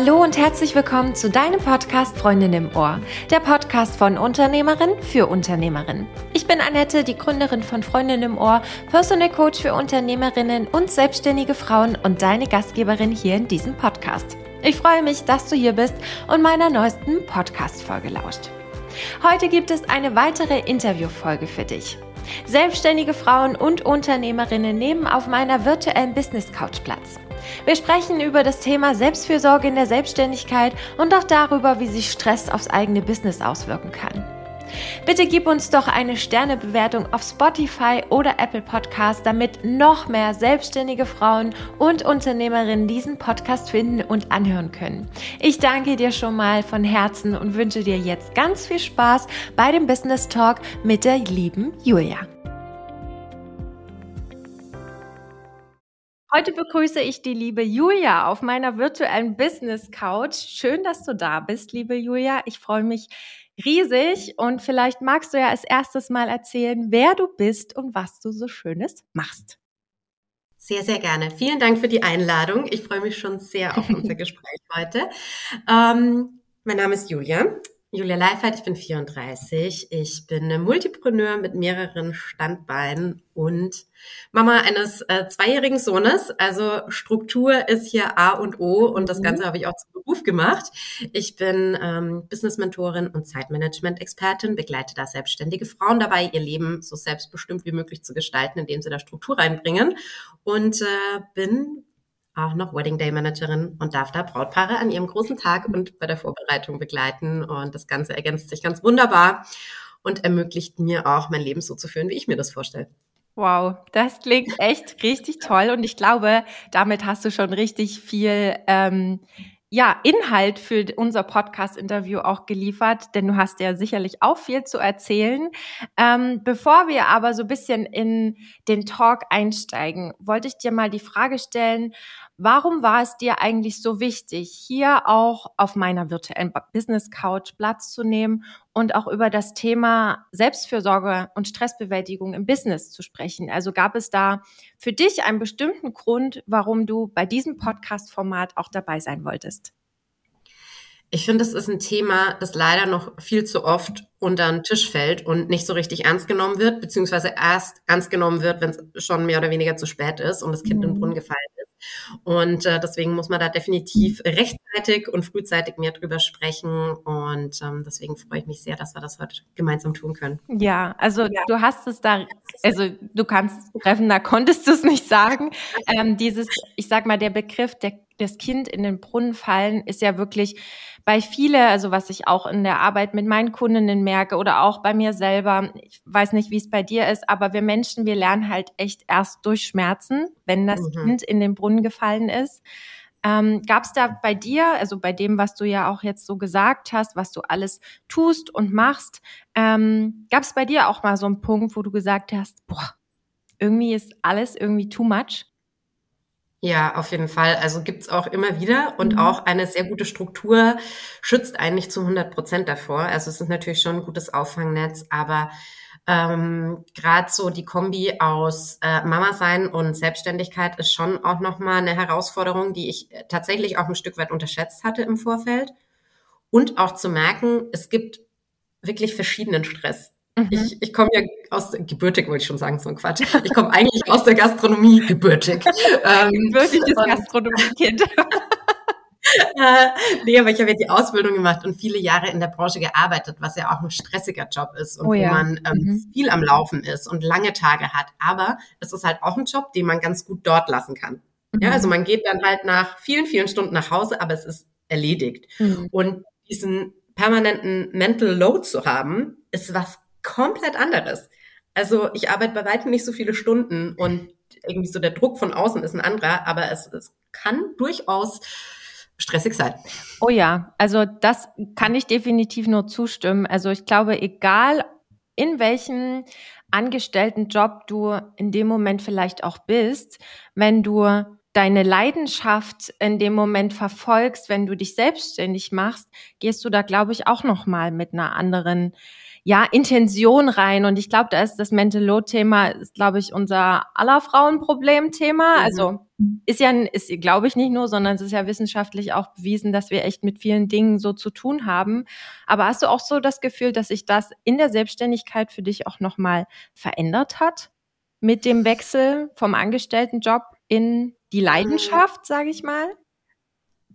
Hallo und herzlich willkommen zu deinem Podcast Freundin im Ohr, der Podcast von Unternehmerin für Unternehmerin. Ich bin Annette, die Gründerin von Freundin im Ohr, Personal Coach für Unternehmerinnen und selbstständige Frauen und deine Gastgeberin hier in diesem Podcast. Ich freue mich, dass du hier bist und meiner neuesten Podcast-Folge lauscht. Heute gibt es eine weitere Interviewfolge für dich. Selbstständige Frauen und Unternehmerinnen nehmen auf meiner virtuellen Business Couch Platz. Wir sprechen über das Thema Selbstfürsorge in der Selbstständigkeit und auch darüber, wie sich Stress aufs eigene Business auswirken kann. Bitte gib uns doch eine Sternebewertung auf Spotify oder Apple Podcast, damit noch mehr selbstständige Frauen und Unternehmerinnen diesen Podcast finden und anhören können. Ich danke dir schon mal von Herzen und wünsche dir jetzt ganz viel Spaß bei dem Business Talk mit der lieben Julia. Heute begrüße ich die liebe Julia auf meiner virtuellen Business Couch. Schön, dass du da bist, liebe Julia. Ich freue mich riesig und vielleicht magst du ja als erstes mal erzählen, wer du bist und was du so Schönes machst. Sehr, sehr gerne. Vielen Dank für die Einladung. Ich freue mich schon sehr auf unser Gespräch heute. Ähm, mein Name ist Julia. Julia Leifert, ich bin 34. Ich bin Multipreneur mit mehreren Standbeinen und Mama eines äh, zweijährigen Sohnes. Also Struktur ist hier A und O und das Ganze mhm. habe ich auch zum Beruf gemacht. Ich bin ähm, Business-Mentorin und Zeitmanagement-Expertin, begleite da selbstständige Frauen dabei, ihr Leben so selbstbestimmt wie möglich zu gestalten, indem sie da Struktur reinbringen und äh, bin auch noch Wedding Day Managerin und darf da Brautpaare an ihrem großen Tag und bei der Vorbereitung begleiten. Und das Ganze ergänzt sich ganz wunderbar und ermöglicht mir auch, mein Leben so zu führen, wie ich mir das vorstelle. Wow, das klingt echt richtig toll und ich glaube, damit hast du schon richtig viel ähm, ja, Inhalt für unser Podcast-Interview auch geliefert, denn du hast ja sicherlich auch viel zu erzählen. Ähm, bevor wir aber so ein bisschen in den Talk einsteigen, wollte ich dir mal die Frage stellen, Warum war es dir eigentlich so wichtig, hier auch auf meiner virtuellen Business Couch Platz zu nehmen und auch über das Thema Selbstfürsorge und Stressbewältigung im Business zu sprechen? Also gab es da für dich einen bestimmten Grund, warum du bei diesem Podcast-Format auch dabei sein wolltest? Ich finde, es ist ein Thema, das leider noch viel zu oft unter den Tisch fällt und nicht so richtig ernst genommen wird, beziehungsweise erst ernst genommen wird, wenn es schon mehr oder weniger zu spät ist und das Kind mhm. in den Brunnen gefallen und äh, deswegen muss man da definitiv rechtzeitig und frühzeitig mehr drüber sprechen. Und ähm, deswegen freue ich mich sehr, dass wir das heute gemeinsam tun können. Ja, also ja. du hast es da, also du kannst treffen, da konntest du es nicht sagen. Ähm, dieses, ich sag mal, der Begriff, der, das Kind in den Brunnen fallen, ist ja wirklich bei viele, also was ich auch in der Arbeit mit meinen Kundinnen merke oder auch bei mir selber, ich weiß nicht, wie es bei dir ist, aber wir Menschen, wir lernen halt echt erst durch Schmerzen, wenn das mhm. Kind in den Brunnen gefallen ist. Ähm, Gab es da bei dir, also bei dem, was du ja auch jetzt so gesagt hast, was du alles tust und machst, ähm, gab es bei dir auch mal so einen Punkt, wo du gesagt hast, boah, irgendwie ist alles irgendwie too much? Ja, auf jeden Fall. Also gibt's auch immer wieder und mhm. auch eine sehr gute Struktur schützt eigentlich zu 100 Prozent davor. Also es ist natürlich schon ein gutes Auffangnetz, aber ähm, gerade so die Kombi aus äh, Mama sein und Selbstständigkeit ist schon auch nochmal eine Herausforderung, die ich tatsächlich auch ein Stück weit unterschätzt hatte im Vorfeld. Und auch zu merken, es gibt wirklich verschiedenen Stress. Mhm. Ich, ich komme ja aus, gebürtig wollte ich schon sagen, so ein Quatsch. Ich komme eigentlich aus der Gastronomie, gebürtig. ähm, Gebürtiges Gastronomiekind. äh, nee, aber ich habe ja die Ausbildung gemacht und viele Jahre in der Branche gearbeitet, was ja auch ein stressiger Job ist und oh ja. wo man ähm, mhm. viel am Laufen ist und lange Tage hat. Aber es ist halt auch ein Job, den man ganz gut dort lassen kann. Mhm. Ja, also man geht dann halt nach vielen, vielen Stunden nach Hause, aber es ist erledigt. Mhm. Und diesen permanenten Mental Load zu haben, ist was komplett anderes. Also ich arbeite bei weitem nicht so viele Stunden und irgendwie so der Druck von außen ist ein anderer, aber es, es kann durchaus stressig sein. Oh ja, also das kann ich definitiv nur zustimmen. Also ich glaube, egal in welchem Angestelltenjob du in dem Moment vielleicht auch bist, wenn du deine Leidenschaft in dem Moment verfolgst, wenn du dich selbstständig machst, gehst du da, glaube ich, auch noch mal mit einer anderen ja, Intention rein. Und ich glaube, da ist das Mental Load-Thema, ist, glaube ich, unser aller Frauenproblem-Thema. Mhm. Also ist ja, ist, glaube ich, nicht nur, sondern es ist ja wissenschaftlich auch bewiesen, dass wir echt mit vielen Dingen so zu tun haben. Aber hast du auch so das Gefühl, dass sich das in der Selbstständigkeit für dich auch nochmal verändert hat? Mit dem Wechsel vom Angestelltenjob in die Leidenschaft, sage ich mal?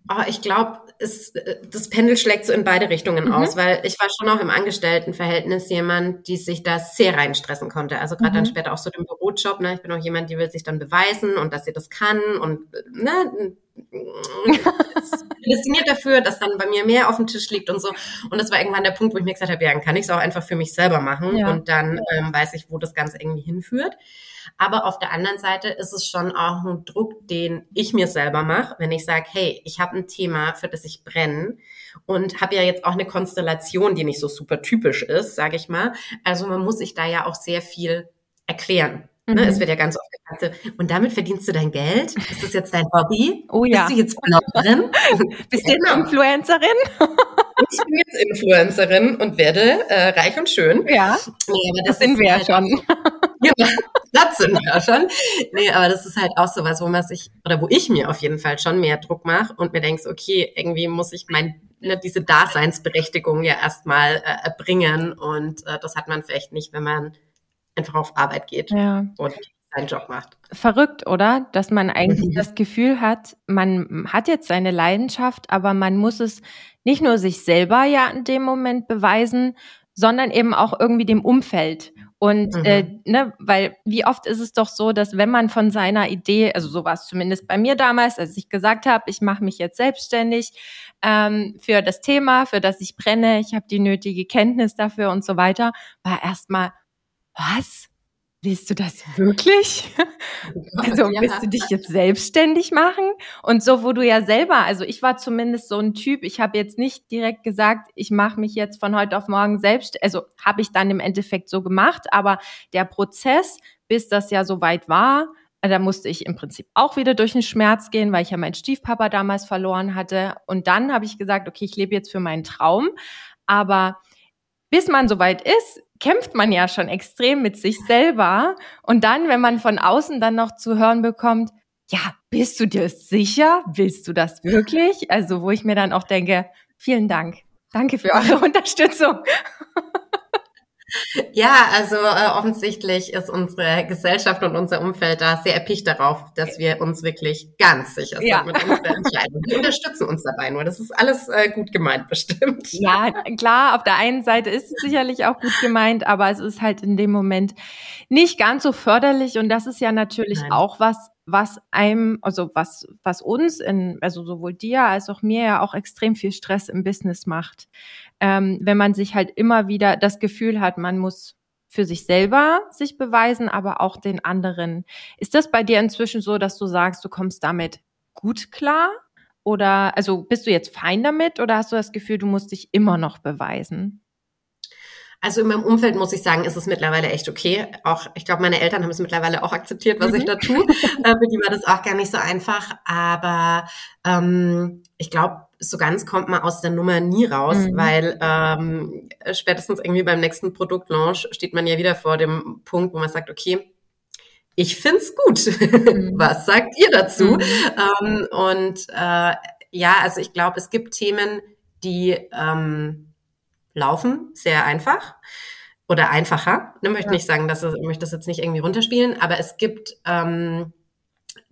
Oh, ich glaube, das Pendel schlägt so in beide Richtungen mhm. aus, weil ich war schon auch im Angestelltenverhältnis jemand, die sich da sehr reinstressen konnte. Also gerade mhm. dann später auch so den Bürojob. Ne? Ich bin auch jemand, die will sich dann beweisen und dass sie das kann und ne, prädestiniert dafür, dass dann bei mir mehr auf dem Tisch liegt und so. Und das war irgendwann der Punkt, wo ich mir gesagt habe, ja, dann kann ich es auch einfach für mich selber machen ja. und dann ähm, weiß ich, wo das Ganze irgendwie hinführt. Aber auf der anderen Seite ist es schon auch ein Druck, den ich mir selber mache, wenn ich sage, hey, ich habe ein Thema, für das ich brenne und habe ja jetzt auch eine Konstellation, die nicht so super typisch ist, sage ich mal. Also man muss sich da ja auch sehr viel erklären. Ne, mhm. Es wird ja ganz oft gesagt, und damit verdienst du dein Geld? Ist das jetzt dein Hobby? Oh ja. Bist du jetzt Bloggerin? Bist du genau. Influencerin? ich bin jetzt Influencerin und werde äh, reich und schön. Ja, aber das, das sind wir ja halt, schon. Ja, das sind wir ja schon. Nee, aber das ist halt auch sowas, wo man sich, oder wo ich mir auf jeden Fall schon mehr Druck mache und mir denkst, okay, irgendwie muss ich mein ne, diese Daseinsberechtigung ja erstmal äh, erbringen und äh, das hat man vielleicht nicht, wenn man einfach auf Arbeit geht ja. und seinen Job macht. Verrückt, oder? Dass man eigentlich mhm. das Gefühl hat, man hat jetzt seine Leidenschaft, aber man muss es nicht nur sich selber ja in dem Moment beweisen, sondern eben auch irgendwie dem Umfeld. Und mhm. äh, ne, weil wie oft ist es doch so, dass wenn man von seiner Idee, also so war es zumindest bei mir damals, als ich gesagt habe, ich mache mich jetzt selbstständig ähm, für das Thema, für das ich brenne, ich habe die nötige Kenntnis dafür und so weiter, war erstmal, was? Willst du das wirklich? Also willst du dich jetzt selbstständig machen? Und so, wo du ja selber, also ich war zumindest so ein Typ, ich habe jetzt nicht direkt gesagt, ich mache mich jetzt von heute auf morgen selbst, also habe ich dann im Endeffekt so gemacht, aber der Prozess, bis das ja so weit war, da musste ich im Prinzip auch wieder durch den Schmerz gehen, weil ich ja meinen Stiefpapa damals verloren hatte. Und dann habe ich gesagt, okay, ich lebe jetzt für meinen Traum. Aber bis man soweit ist, kämpft man ja schon extrem mit sich selber. Und dann, wenn man von außen dann noch zu hören bekommt, ja, bist du dir sicher? Willst du das wirklich? Also, wo ich mir dann auch denke, vielen Dank. Danke für eure Unterstützung. Ja, also äh, offensichtlich ist unsere Gesellschaft und unser Umfeld da sehr erpicht darauf, dass wir uns wirklich ganz sicher sind ja. mit unserer Entscheidung. Wir unterstützen uns dabei nur. Das ist alles äh, gut gemeint, bestimmt. Ja, klar, auf der einen Seite ist es sicherlich auch gut gemeint, aber es ist halt in dem Moment nicht ganz so förderlich und das ist ja natürlich Nein. auch was, was einem, also was, was uns in, also sowohl dir als auch mir ja auch extrem viel Stress im Business macht ähm, wenn man sich halt immer wieder das Gefühl hat, man muss für sich selber sich beweisen, aber auch den anderen. Ist das bei dir inzwischen so, dass du sagst, du kommst damit gut klar? Oder also bist du jetzt fein damit oder hast du das Gefühl, du musst dich immer noch beweisen? Also in meinem Umfeld muss ich sagen, ist es mittlerweile echt okay. Auch ich glaube, meine Eltern haben es mittlerweile auch akzeptiert, was mhm. ich da tue. äh, für die war das auch gar nicht so einfach. Aber ähm, ich glaube, so ganz kommt man aus der Nummer nie raus, mhm. weil ähm, spätestens irgendwie beim nächsten Produktlaunch steht man ja wieder vor dem Punkt, wo man sagt, okay, ich find's gut. Mhm. Was sagt ihr dazu? Mhm. Ähm, und äh, ja, also ich glaube, es gibt Themen, die ähm, laufen sehr einfach oder einfacher. Ich möchte ja. nicht sagen, dass es, ich möchte das jetzt nicht irgendwie runterspielen, aber es gibt ähm,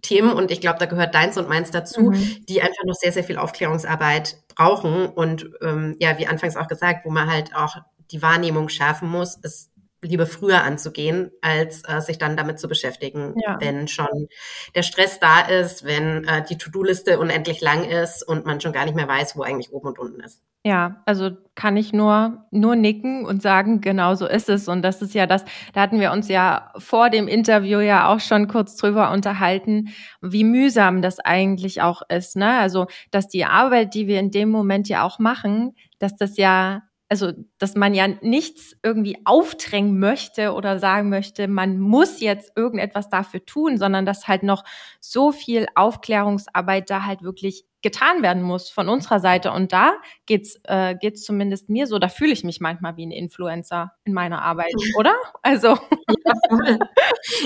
Themen und ich glaube, da gehört deins und meins dazu, mhm. die einfach noch sehr, sehr viel Aufklärungsarbeit brauchen und ähm, ja, wie anfangs auch gesagt, wo man halt auch die Wahrnehmung schärfen muss, es lieber früher anzugehen, als äh, sich dann damit zu beschäftigen, ja. wenn schon der Stress da ist, wenn äh, die To-Do-Liste unendlich lang ist und man schon gar nicht mehr weiß, wo eigentlich oben und unten ist. Ja, also kann ich nur, nur nicken und sagen, genau so ist es. Und das ist ja das, da hatten wir uns ja vor dem Interview ja auch schon kurz drüber unterhalten, wie mühsam das eigentlich auch ist. Ne? Also, dass die Arbeit, die wir in dem Moment ja auch machen, dass das ja also dass man ja nichts irgendwie aufdrängen möchte oder sagen möchte, man muss jetzt irgendetwas dafür tun, sondern dass halt noch so viel Aufklärungsarbeit da halt wirklich getan werden muss von unserer Seite. Und da geht's äh, geht's zumindest mir so. Da fühle ich mich manchmal wie ein Influencer in meiner Arbeit, oder? Also ja,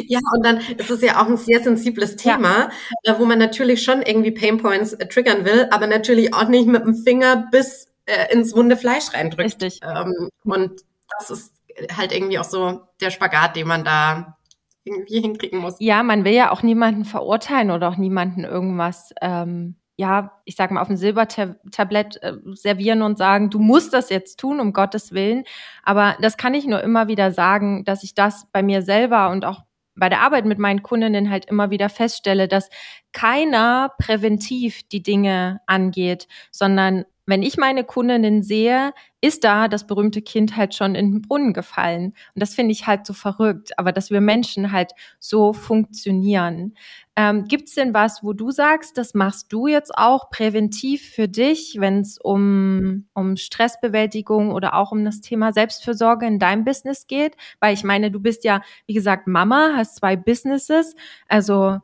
ja, und dann ist es ja auch ein sehr sensibles Thema, ja. äh, wo man natürlich schon irgendwie Painpoints äh, triggern will, aber natürlich auch nicht mit dem Finger bis äh, ins wunde Fleisch reindrückt. Richtig. Ähm, und das ist halt irgendwie auch so der Spagat, den man da irgendwie hinkriegen muss. Ja, man will ja auch niemanden verurteilen oder auch niemanden irgendwas ähm, ja, ich sag mal, auf dem Silbertablett äh, servieren und sagen, du musst das jetzt tun, um Gottes Willen. Aber das kann ich nur immer wieder sagen, dass ich das bei mir selber und auch bei der Arbeit mit meinen Kundinnen halt immer wieder feststelle, dass keiner präventiv die Dinge angeht, sondern wenn ich meine Kundinnen sehe, ist da das berühmte Kind halt schon in den Brunnen gefallen. Und das finde ich halt so verrückt, aber dass wir Menschen halt so funktionieren. Ähm, Gibt es denn was, wo du sagst, das machst du jetzt auch präventiv für dich, wenn es um, um Stressbewältigung oder auch um das Thema Selbstfürsorge in deinem Business geht? Weil ich meine, du bist ja, wie gesagt, Mama, hast zwei Businesses. Also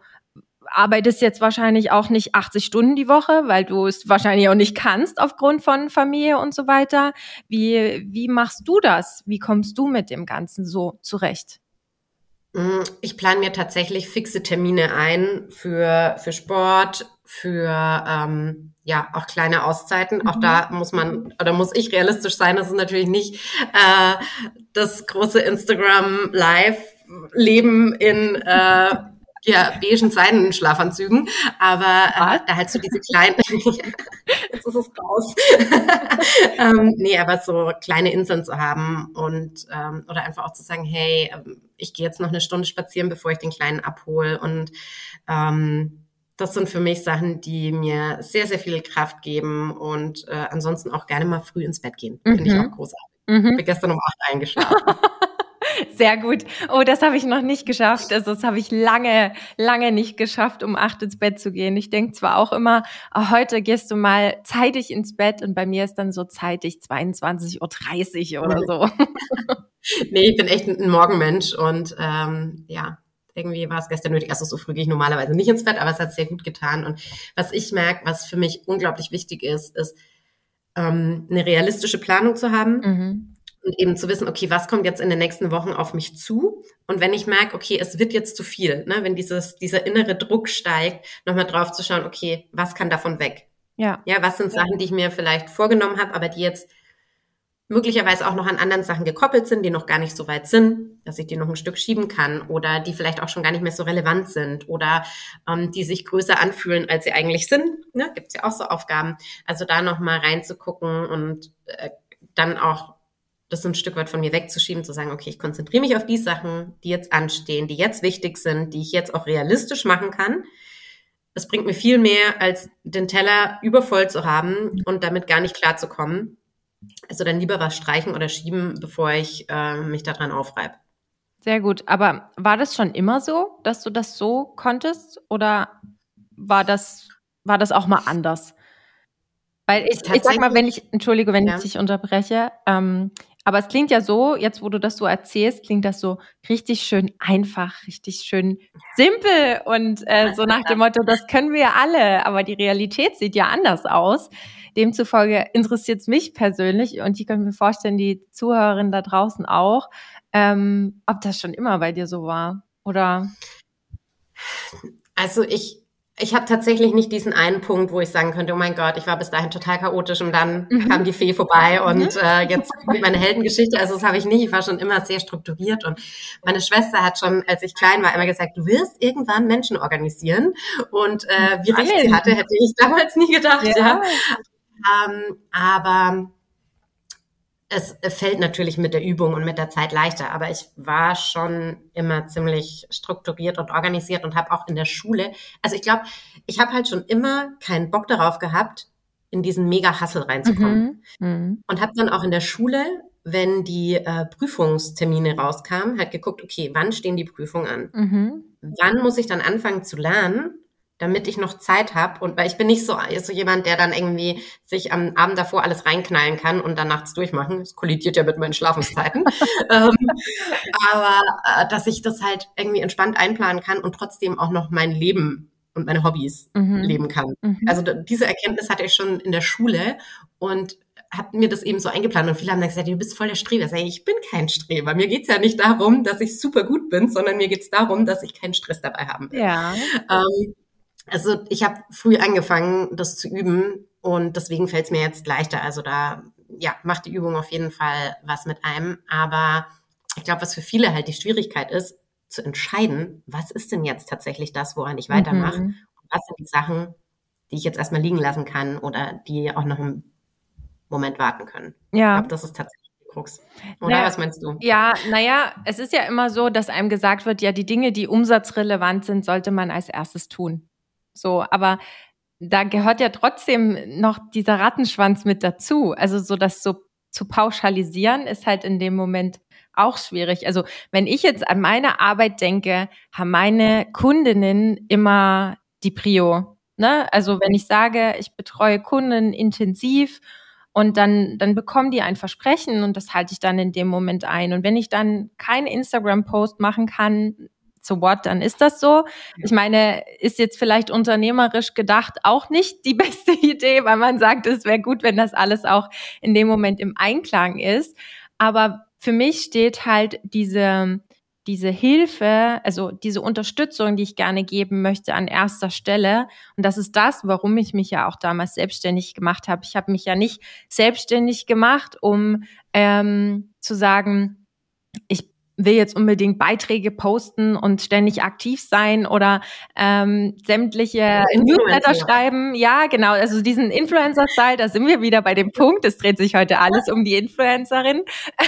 arbeitest jetzt wahrscheinlich auch nicht 80 Stunden die Woche, weil du es wahrscheinlich auch nicht kannst aufgrund von Familie und so weiter. Wie, wie machst du das? Wie kommst du mit dem Ganzen so zurecht? Mm, ich plane mir tatsächlich fixe Termine ein für, für Sport, für ähm, ja auch kleine Auszeiten. Mhm. Auch da muss man oder muss ich realistisch sein. Das ist natürlich nicht äh, das große Instagram Live Leben in äh, ja, beigen Seidenschlafanzügen, aber äh, da halt so diese kleinen, jetzt ist es raus, ähm, nee, aber so kleine Inseln zu haben und ähm, oder einfach auch zu sagen, hey, ähm, ich gehe jetzt noch eine Stunde spazieren, bevor ich den Kleinen abhole und ähm, das sind für mich Sachen, die mir sehr, sehr viel Kraft geben und äh, ansonsten auch gerne mal früh ins Bett gehen. Finde ich mhm. auch großartig. Mhm. Ich bin gestern um acht eingeschlafen. Sehr gut. Oh, das habe ich noch nicht geschafft. Also das habe ich lange, lange nicht geschafft, um acht ins Bett zu gehen. Ich denke zwar auch immer, oh, heute gehst du mal zeitig ins Bett und bei mir ist dann so zeitig 22.30 Uhr oder so. nee, ich bin echt ein Morgenmensch und ähm, ja, irgendwie war es gestern nötig. Also so früh gehe ich normalerweise nicht ins Bett, aber es hat sehr gut getan. Und was ich merke, was für mich unglaublich wichtig ist, ist ähm, eine realistische Planung zu haben. Mhm und eben zu wissen, okay, was kommt jetzt in den nächsten Wochen auf mich zu? Und wenn ich merke, okay, es wird jetzt zu viel, ne, wenn dieses, dieser innere Druck steigt, nochmal drauf zu schauen, okay, was kann davon weg? Ja. Ja, was sind Sachen, die ich mir vielleicht vorgenommen habe, aber die jetzt möglicherweise auch noch an anderen Sachen gekoppelt sind, die noch gar nicht so weit sind, dass ich die noch ein Stück schieben kann oder die vielleicht auch schon gar nicht mehr so relevant sind oder ähm, die sich größer anfühlen, als sie eigentlich sind. Ne? Gibt es ja auch so Aufgaben. Also da nochmal reinzugucken und äh, dann auch das ein Stück weit von mir wegzuschieben, zu sagen, okay, ich konzentriere mich auf die Sachen, die jetzt anstehen, die jetzt wichtig sind, die ich jetzt auch realistisch machen kann. Es bringt mir viel mehr, als den Teller übervoll zu haben und damit gar nicht klarzukommen. Also dann lieber was streichen oder schieben, bevor ich äh, mich daran aufreibe. Sehr gut. Aber war das schon immer so, dass du das so konntest? Oder war das, war das auch mal anders? Weil ich, ich sag mal, wenn ich, entschuldige, wenn ja. ich dich unterbreche, ähm, aber es klingt ja so, jetzt wo du das so erzählst, klingt das so richtig schön einfach, richtig schön simpel und äh, so nach dem Motto, das können wir alle, aber die Realität sieht ja anders aus. Demzufolge interessiert es mich persönlich und ich kann mir vorstellen, die Zuhörerinnen da draußen auch, ähm, ob das schon immer bei dir so war oder? Also ich ich habe tatsächlich nicht diesen einen Punkt, wo ich sagen könnte, oh mein Gott, ich war bis dahin total chaotisch und dann mhm. kam die Fee vorbei mhm. und äh, jetzt kommt meine Heldengeschichte. Also das habe ich nicht. Ich war schon immer sehr strukturiert und meine Schwester hat schon, als ich klein war, immer gesagt, du wirst irgendwann Menschen organisieren. Und äh, wie recht sie hatte, hätte ich damals nie gedacht. Ja. ja. Ähm, aber es fällt natürlich mit der Übung und mit der Zeit leichter, aber ich war schon immer ziemlich strukturiert und organisiert und habe auch in der Schule, also ich glaube, ich habe halt schon immer keinen Bock darauf gehabt, in diesen Mega-Hassel reinzukommen. Mhm. Mhm. Und habe dann auch in der Schule, wenn die äh, Prüfungstermine rauskamen, halt geguckt, okay, wann stehen die Prüfungen an? Mhm. Wann muss ich dann anfangen zu lernen, damit ich noch Zeit habe und weil ich bin nicht so, so jemand, der dann irgendwie sich am Abend davor alles reinknallen kann und dann nachts durchmachen. Das kollidiert ja mit meinen Schlafenszeiten. ähm, aber äh, dass ich das halt irgendwie entspannt einplanen kann und trotzdem auch noch mein Leben und meine Hobbys mhm. leben kann. Mhm. Also diese Erkenntnis hatte ich schon in der Schule und habe mir das eben so eingeplant und viele haben dann gesagt, du bist voll der Streber. Sag ich, ich bin kein Streber. Mir geht's ja nicht darum, dass ich super gut bin, sondern mir geht's darum, dass ich keinen Stress dabei haben will. Ja. Ähm, also ich habe früh angefangen, das zu üben und deswegen fällt es mir jetzt leichter. Also da ja, macht die Übung auf jeden Fall was mit einem. Aber ich glaube, was für viele halt die Schwierigkeit ist, zu entscheiden, was ist denn jetzt tatsächlich das, woran ich weitermache? Mhm. was sind die Sachen, die ich jetzt erstmal liegen lassen kann oder die auch noch einen Moment warten können. Ja. Ich glaube, das ist tatsächlich Krux. Oder naja, was meinst du? Ja, naja, es ist ja immer so, dass einem gesagt wird, ja, die Dinge, die umsatzrelevant sind, sollte man als erstes tun. So, aber da gehört ja trotzdem noch dieser Rattenschwanz mit dazu. Also so das so zu pauschalisieren ist halt in dem Moment auch schwierig. Also wenn ich jetzt an meine Arbeit denke, haben meine Kundinnen immer die Prio. Ne? Also wenn ich sage, ich betreue Kunden intensiv und dann, dann bekommen die ein Versprechen und das halte ich dann in dem Moment ein. Und wenn ich dann keinen Instagram-Post machen kann, so what, dann ist das so. Ich meine, ist jetzt vielleicht unternehmerisch gedacht auch nicht die beste Idee, weil man sagt, es wäre gut, wenn das alles auch in dem Moment im Einklang ist. Aber für mich steht halt diese, diese Hilfe, also diese Unterstützung, die ich gerne geben möchte, an erster Stelle. Und das ist das, warum ich mich ja auch damals selbstständig gemacht habe. Ich habe mich ja nicht selbstständig gemacht, um ähm, zu sagen, ich will jetzt unbedingt Beiträge posten und ständig aktiv sein oder ähm, sämtliche Newsletter schreiben. Ja, genau. Also diesen Influencer-Style, da sind wir wieder bei dem Punkt. Es dreht sich heute alles um die Influencerin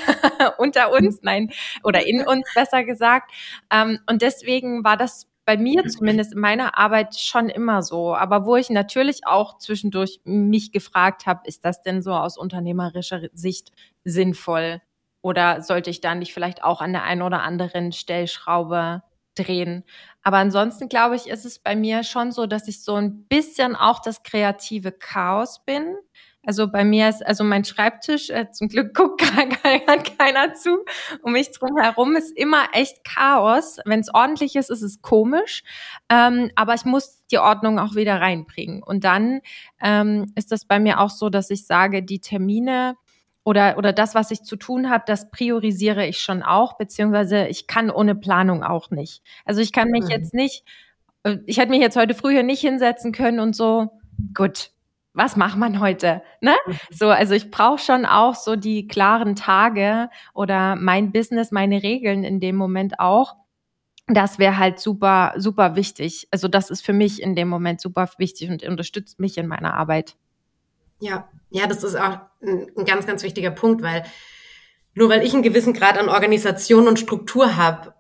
unter uns, nein, oder in uns besser gesagt. Ähm, und deswegen war das bei mir zumindest in meiner Arbeit schon immer so. Aber wo ich natürlich auch zwischendurch mich gefragt habe, ist das denn so aus unternehmerischer Sicht sinnvoll? Oder sollte ich da nicht vielleicht auch an der einen oder anderen Stellschraube drehen? Aber ansonsten glaube ich, ist es bei mir schon so, dass ich so ein bisschen auch das kreative Chaos bin. Also bei mir ist, also mein Schreibtisch, äh, zum Glück guckt keiner, keiner zu, um mich drum herum ist immer echt Chaos. Wenn es ordentlich ist, ist es komisch. Ähm, aber ich muss die Ordnung auch wieder reinbringen. Und dann ähm, ist das bei mir auch so, dass ich sage, die Termine, oder, oder das, was ich zu tun habe, das priorisiere ich schon auch, beziehungsweise ich kann ohne Planung auch nicht. Also ich kann mich mhm. jetzt nicht, äh, ich hätte mich jetzt heute früher nicht hinsetzen können und so, gut, was macht man heute? Ne? Mhm. So, also ich brauche schon auch so die klaren Tage oder mein Business, meine Regeln in dem Moment auch. Das wäre halt super, super wichtig. Also das ist für mich in dem Moment super wichtig und unterstützt mich in meiner Arbeit. Ja, ja, das ist auch ein, ganz, ganz wichtiger Punkt, weil nur weil ich einen gewissen Grad an Organisation und Struktur habe,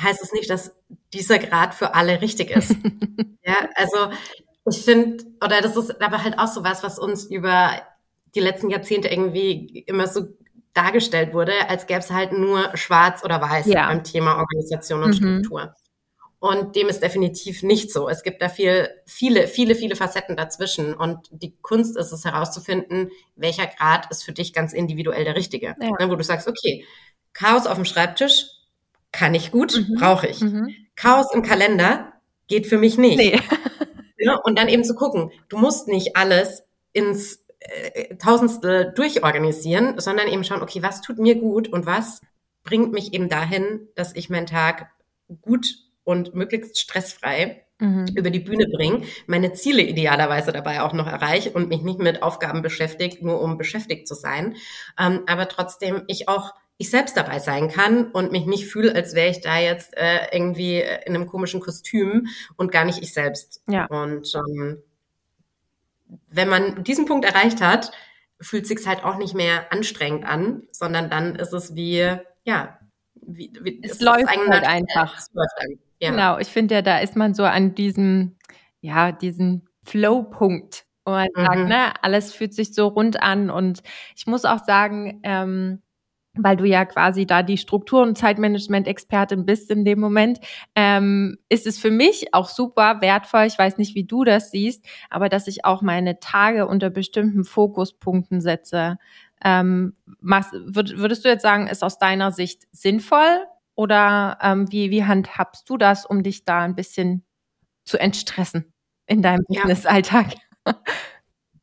heißt es nicht, dass dieser Grad für alle richtig ist. ja, also ich finde, oder das ist aber halt auch so was, was uns über die letzten Jahrzehnte irgendwie immer so dargestellt wurde, als gäbe es halt nur schwarz oder weiß ja. beim Thema Organisation und mhm. Struktur. Und dem ist definitiv nicht so. Es gibt da viel, viele, viele, viele Facetten dazwischen. Und die Kunst ist es herauszufinden, welcher Grad ist für dich ganz individuell der richtige. Ja. Ne, wo du sagst, okay, Chaos auf dem Schreibtisch kann ich gut, mhm. brauche ich. Mhm. Chaos im Kalender geht für mich nicht. Nee. ja, und dann eben zu gucken, du musst nicht alles ins äh, Tausendstel durchorganisieren, sondern eben schauen, okay, was tut mir gut und was bringt mich eben dahin, dass ich meinen Tag gut und möglichst stressfrei mhm. über die Bühne bringen, meine Ziele idealerweise dabei auch noch erreiche und mich nicht mit Aufgaben beschäftigt, nur um beschäftigt zu sein, ähm, aber trotzdem ich auch ich selbst dabei sein kann und mich nicht fühle, als wäre ich da jetzt äh, irgendwie in einem komischen Kostüm und gar nicht ich selbst. Ja. Und ähm, wenn man diesen Punkt erreicht hat, fühlt sich's halt auch nicht mehr anstrengend an, sondern dann ist es wie, ja, wie, wie es, es läuft halt einfach. Es läuft einfach. Ja. Genau, ich finde ja, da ist man so an diesem, ja, diesen Flow-Punkt, wo man mhm. sagt, ne, alles fühlt sich so rund an. Und ich muss auch sagen, ähm, weil du ja quasi da die Struktur- und Zeitmanagement-Expertin bist in dem Moment, ähm, ist es für mich auch super wertvoll. Ich weiß nicht, wie du das siehst, aber dass ich auch meine Tage unter bestimmten Fokuspunkten setze. Ähm, würdest du jetzt sagen, ist aus deiner Sicht sinnvoll oder ähm, wie, wie handhabst du das, um dich da ein bisschen zu entstressen in deinem ja. Business-Alltag?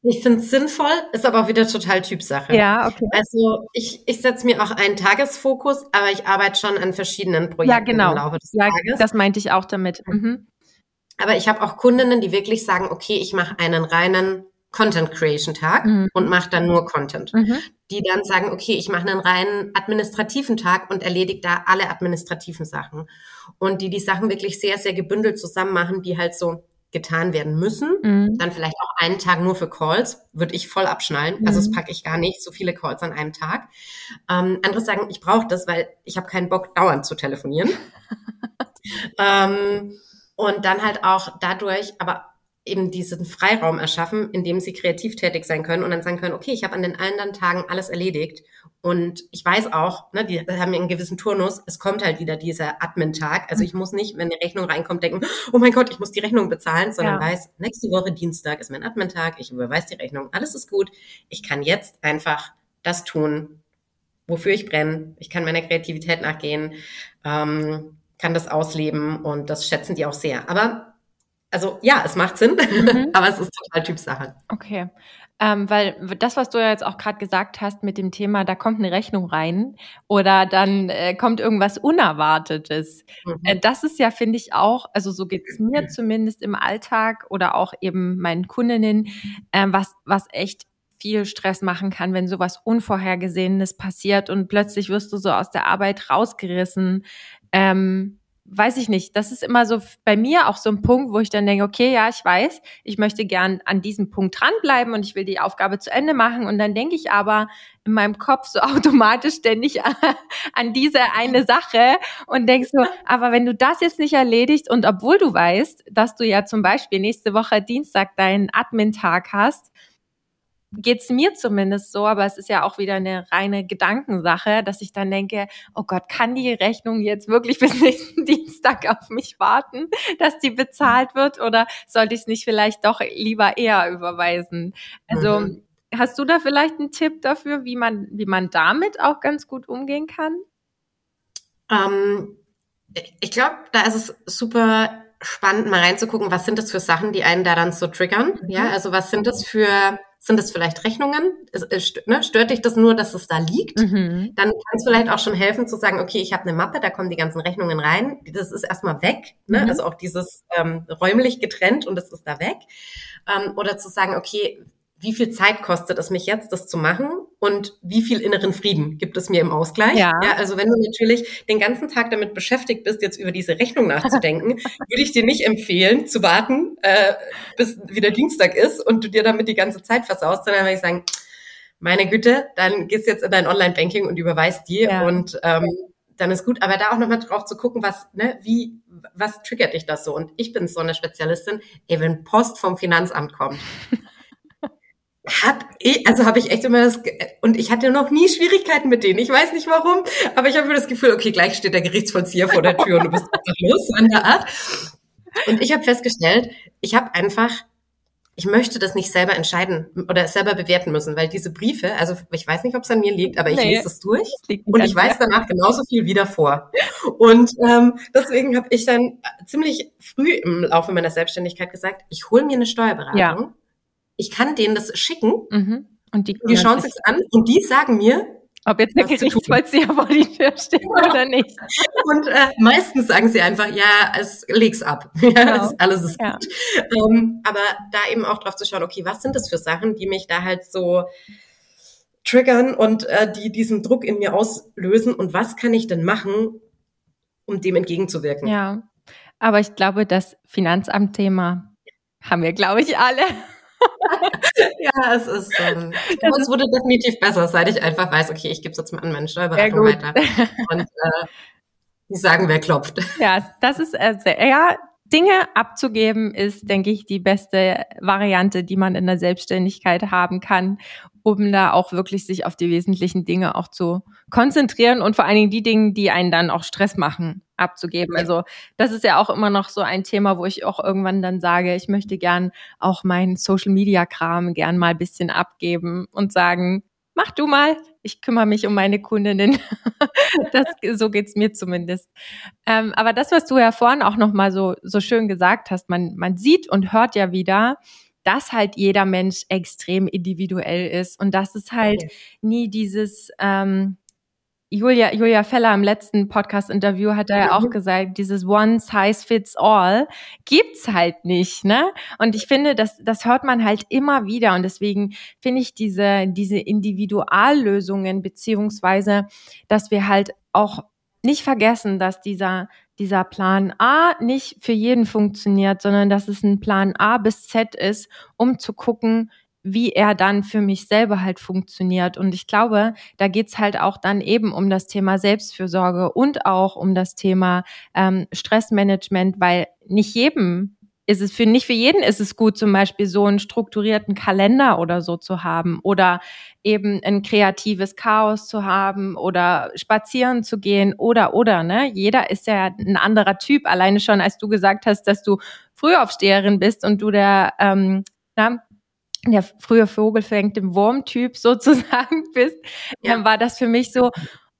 Ich finde es sinnvoll, ist aber auch wieder total Typsache. Ja, okay. Also ich, ich setze mir auch einen Tagesfokus, aber ich arbeite schon an verschiedenen Projekten ja, genau. im Laufe des ja, Tages. Das meinte ich auch damit. Mhm. Aber ich habe auch Kundinnen, die wirklich sagen, okay, ich mache einen reinen Content Creation Tag mhm. und mache dann nur Content. Mhm. Die dann sagen, okay, ich mache einen reinen administrativen Tag und erledige da alle administrativen Sachen. Und die die Sachen wirklich sehr, sehr gebündelt zusammen machen, die halt so getan werden müssen. Mhm. Dann vielleicht auch einen Tag nur für Calls, würde ich voll abschnallen. Mhm. Also das packe ich gar nicht, so viele Calls an einem Tag. Ähm, andere sagen, ich brauche das, weil ich habe keinen Bock, dauernd zu telefonieren. ähm, und dann halt auch dadurch, aber eben diesen Freiraum erschaffen, in dem sie kreativ tätig sein können und dann sagen können, okay, ich habe an den anderen Tagen alles erledigt und ich weiß auch, ne, die haben einen gewissen Turnus, es kommt halt wieder dieser Admin-Tag. Also ich muss nicht, wenn eine Rechnung reinkommt, denken, oh mein Gott, ich muss die Rechnung bezahlen, sondern ja. weiß, nächste Woche Dienstag ist mein Admin-Tag, ich überweise die Rechnung, alles ist gut. Ich kann jetzt einfach das tun, wofür ich brenne. Ich kann meiner Kreativität nachgehen, ähm, kann das ausleben und das schätzen die auch sehr. Aber also ja, es macht Sinn, mhm. aber es ist total Typsache. Okay. Ähm, weil das, was du ja jetzt auch gerade gesagt hast mit dem Thema, da kommt eine Rechnung rein oder dann äh, kommt irgendwas Unerwartetes. Mhm. Äh, das ist ja, finde ich, auch, also so geht's mir mhm. zumindest im Alltag oder auch eben meinen Kundinnen, äh, was, was echt viel Stress machen kann, wenn sowas Unvorhergesehenes passiert und plötzlich wirst du so aus der Arbeit rausgerissen. Ähm, weiß ich nicht, das ist immer so bei mir auch so ein Punkt, wo ich dann denke, okay, ja, ich weiß, ich möchte gern an diesem Punkt dranbleiben und ich will die Aufgabe zu Ende machen. Und dann denke ich aber in meinem Kopf so automatisch ständig an diese eine Sache und denkst so, aber wenn du das jetzt nicht erledigt und obwohl du weißt, dass du ja zum Beispiel nächste Woche Dienstag deinen Admin-Tag hast, geht's mir zumindest so, aber es ist ja auch wieder eine reine Gedankensache, dass ich dann denke, oh Gott, kann die Rechnung jetzt wirklich bis nächsten Dienstag auf mich warten, dass die bezahlt wird oder sollte ich es nicht vielleicht doch lieber eher überweisen? Also mhm. hast du da vielleicht einen Tipp dafür, wie man, wie man damit auch ganz gut umgehen kann? Ähm, ich glaube, da ist es super spannend, mal reinzugucken, was sind das für Sachen, die einen da dann so triggern? Ja, mhm. also was sind das für sind es vielleicht Rechnungen? Ne, stört dich das nur, dass es da liegt? Mhm. Dann kann es vielleicht auch schon helfen zu sagen, okay, ich habe eine Mappe, da kommen die ganzen Rechnungen rein. Das ist erstmal weg. Ne? Mhm. Also auch dieses ähm, räumlich getrennt und das ist da weg. Ähm, oder zu sagen, okay, wie viel Zeit kostet es mich jetzt, das zu machen und wie viel inneren Frieden gibt es mir im Ausgleich? Ja. ja. also wenn du natürlich den ganzen Tag damit beschäftigt bist, jetzt über diese Rechnung nachzudenken, würde ich dir nicht empfehlen, zu warten, äh, bis wieder Dienstag ist und du dir damit die ganze Zeit versaust, sondern würde ich sagen, meine Güte, dann gehst du jetzt in dein Online-Banking und überweist die ja. und ähm, dann ist gut. Aber da auch nochmal drauf zu gucken, was, ne, wie, was triggert dich das so? Und ich bin so eine Spezialistin, ey, wenn Post vom Finanzamt kommt, hab ich, also habe ich echt immer das, und ich hatte noch nie Schwierigkeiten mit denen. Ich weiß nicht warum, aber ich habe immer das Gefühl, okay, gleich steht der Gerichtsvollzieher vor der Tür und du bist einfach los, in der Art. Und ich habe festgestellt, ich habe einfach, ich möchte das nicht selber entscheiden oder selber bewerten müssen, weil diese Briefe, also ich weiß nicht, ob es an mir liegt, aber ich nee, lese es durch und ich weiß danach genauso viel wieder vor. Und ähm, deswegen habe ich dann ziemlich früh im Laufe meiner Selbstständigkeit gesagt, ich hole mir eine Steuerberatung. Ja ich kann denen das schicken mhm. und die, die schauen sich an und die sagen mir, ob jetzt der Gerichtsvollzieher vor die Tür steht ja. oder nicht. Und äh, meistens sagen sie einfach, ja, es leg's ab. ja, genau. es, alles ist ja. gut. Ähm, aber da eben auch drauf zu schauen, okay, was sind das für Sachen, die mich da halt so triggern und äh, die diesen Druck in mir auslösen und was kann ich denn machen, um dem entgegenzuwirken? Ja, aber ich glaube, das Finanzamt-Thema haben wir, glaube ich, alle. Ja, es ist, ähm, es wurde definitiv besser, seit ich einfach weiß, okay, ich gebe es jetzt mal an meine Steuerberatung weiter. Und äh, die sagen, wer klopft. Ja, das ist äh, sehr, ja, Dinge abzugeben ist, denke ich, die beste Variante, die man in der Selbstständigkeit haben kann. um da auch wirklich sich auf die wesentlichen Dinge auch zu konzentrieren und vor allen Dingen die Dinge, die einen dann auch Stress machen, abzugeben. Also das ist ja auch immer noch so ein Thema, wo ich auch irgendwann dann sage, ich möchte gern auch meinen Social-Media-Kram gern mal ein bisschen abgeben und sagen, mach du mal, ich kümmere mich um meine Kundinnen. das, so geht's mir zumindest. Ähm, aber das, was du ja vorhin auch noch mal so, so schön gesagt hast, man, man sieht und hört ja wieder, dass halt jeder Mensch extrem individuell ist und dass es halt okay. nie dieses ähm, Julia, Julia Feller im letzten Podcast-Interview hat er ja auch mhm. gesagt, dieses One Size Fits All gibt's halt nicht, ne? Und ich finde, das, das hört man halt immer wieder und deswegen finde ich diese, diese Individuallösungen beziehungsweise, dass wir halt auch nicht vergessen, dass dieser, dieser Plan A nicht für jeden funktioniert, sondern dass es ein Plan A bis Z ist, um zu gucken, wie er dann für mich selber halt funktioniert. Und ich glaube, da geht's halt auch dann eben um das Thema Selbstfürsorge und auch um das Thema ähm, Stressmanagement, weil nicht jedem ist es für nicht für jeden ist es gut, zum Beispiel so einen strukturierten Kalender oder so zu haben oder eben ein kreatives Chaos zu haben oder spazieren zu gehen oder oder ne. Jeder ist ja ein anderer Typ. Alleine schon, als du gesagt hast, dass du Frühaufsteherin bist und du der ähm, na, der frühe Vogel fängt im Wurmtyp sozusagen bist, ja. dann war das für mich so,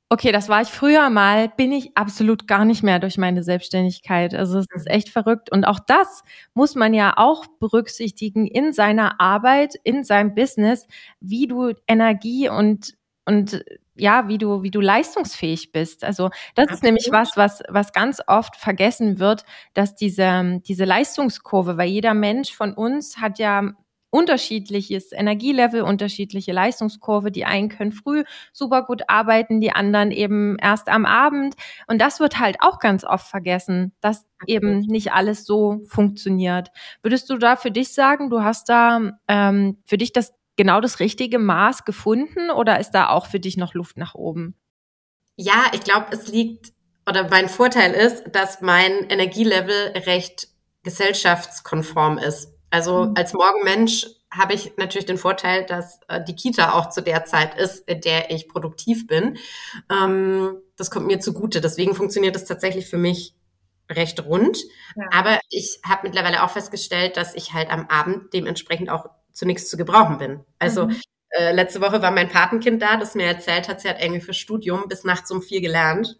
okay, das war ich früher mal, bin ich absolut gar nicht mehr durch meine Selbstständigkeit. Also es ist echt verrückt. Und auch das muss man ja auch berücksichtigen in seiner Arbeit, in seinem Business, wie du Energie und und ja, wie du, wie du leistungsfähig bist. Also das Absolut. ist nämlich was, was, was ganz oft vergessen wird, dass diese, diese Leistungskurve, weil jeder Mensch von uns hat ja unterschiedliches Energielevel, unterschiedliche Leistungskurve. Die einen können früh super gut arbeiten, die anderen eben erst am Abend. Und das wird halt auch ganz oft vergessen, dass eben nicht alles so funktioniert. Würdest du da für dich sagen, du hast da ähm, für dich das genau das richtige Maß gefunden oder ist da auch für dich noch Luft nach oben? Ja, ich glaube, es liegt oder mein Vorteil ist, dass mein Energielevel recht gesellschaftskonform ist. Also mhm. als Morgenmensch habe ich natürlich den Vorteil, dass äh, die Kita auch zu der Zeit ist, in der ich produktiv bin. Ähm, das kommt mir zugute. Deswegen funktioniert es tatsächlich für mich recht rund. Ja. Aber ich habe mittlerweile auch festgestellt, dass ich halt am Abend dementsprechend auch zu nichts zu gebrauchen bin. Also mhm. äh, letzte Woche war mein Patenkind da, das mir erzählt hat, sie hat Englisch für Studium bis nachts um vier gelernt.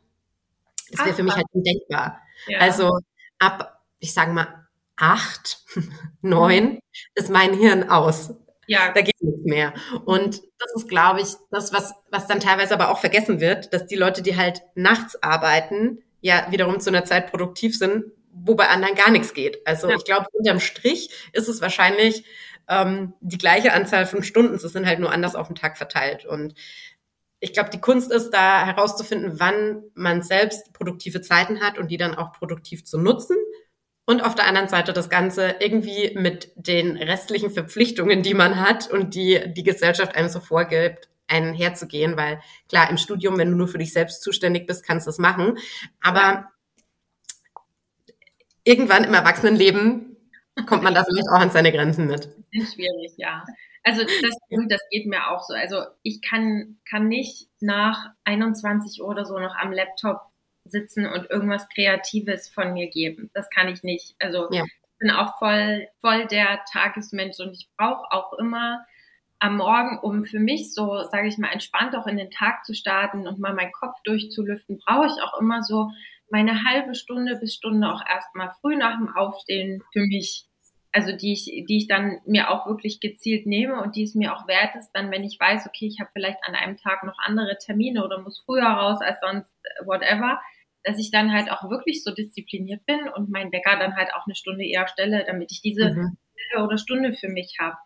Das wäre für mich halt undenkbar. Ja. Also ab, ich sage mal, acht, neun ist mein Hirn aus. Ja. Da geht nichts mehr. Und das ist, glaube ich, das, was, was dann teilweise aber auch vergessen wird, dass die Leute, die halt nachts arbeiten, ja wiederum zu einer Zeit produktiv sind, wo bei anderen gar nichts geht. Also ja. ich glaube, unterm Strich ist es wahrscheinlich ähm, die gleiche Anzahl von Stunden. Es sind halt nur anders auf den Tag verteilt. Und ich glaube, die Kunst ist da herauszufinden, wann man selbst produktive Zeiten hat und die dann auch produktiv zu nutzen und auf der anderen Seite das Ganze irgendwie mit den restlichen Verpflichtungen, die man hat und die die Gesellschaft einem so vorgibt, einherzugehen, weil klar, im Studium, wenn du nur für dich selbst zuständig bist, kannst du es machen. Aber irgendwann im Erwachsenenleben kommt man da vielleicht auch an seine Grenzen mit. Schwierig, ja. Also das, das geht mir auch so. Also ich kann, kann nicht nach 21 Uhr oder so noch am Laptop sitzen und irgendwas Kreatives von mir geben. Das kann ich nicht. Also ja. ich bin auch voll, voll der Tagesmensch und ich brauche auch immer am Morgen, um für mich so, sage ich mal, entspannt auch in den Tag zu starten und mal meinen Kopf durchzulüften, brauche ich auch immer so meine halbe Stunde bis Stunde auch erstmal früh nach dem Aufstehen für mich. Also die ich, die ich dann mir auch wirklich gezielt nehme und die es mir auch wert ist, dann wenn ich weiß, okay, ich habe vielleicht an einem Tag noch andere Termine oder muss früher raus als sonst, whatever, dass ich dann halt auch wirklich so diszipliniert bin und meinen Wecker dann halt auch eine Stunde eher stelle, damit ich diese mhm. oder Stunde für mich habe.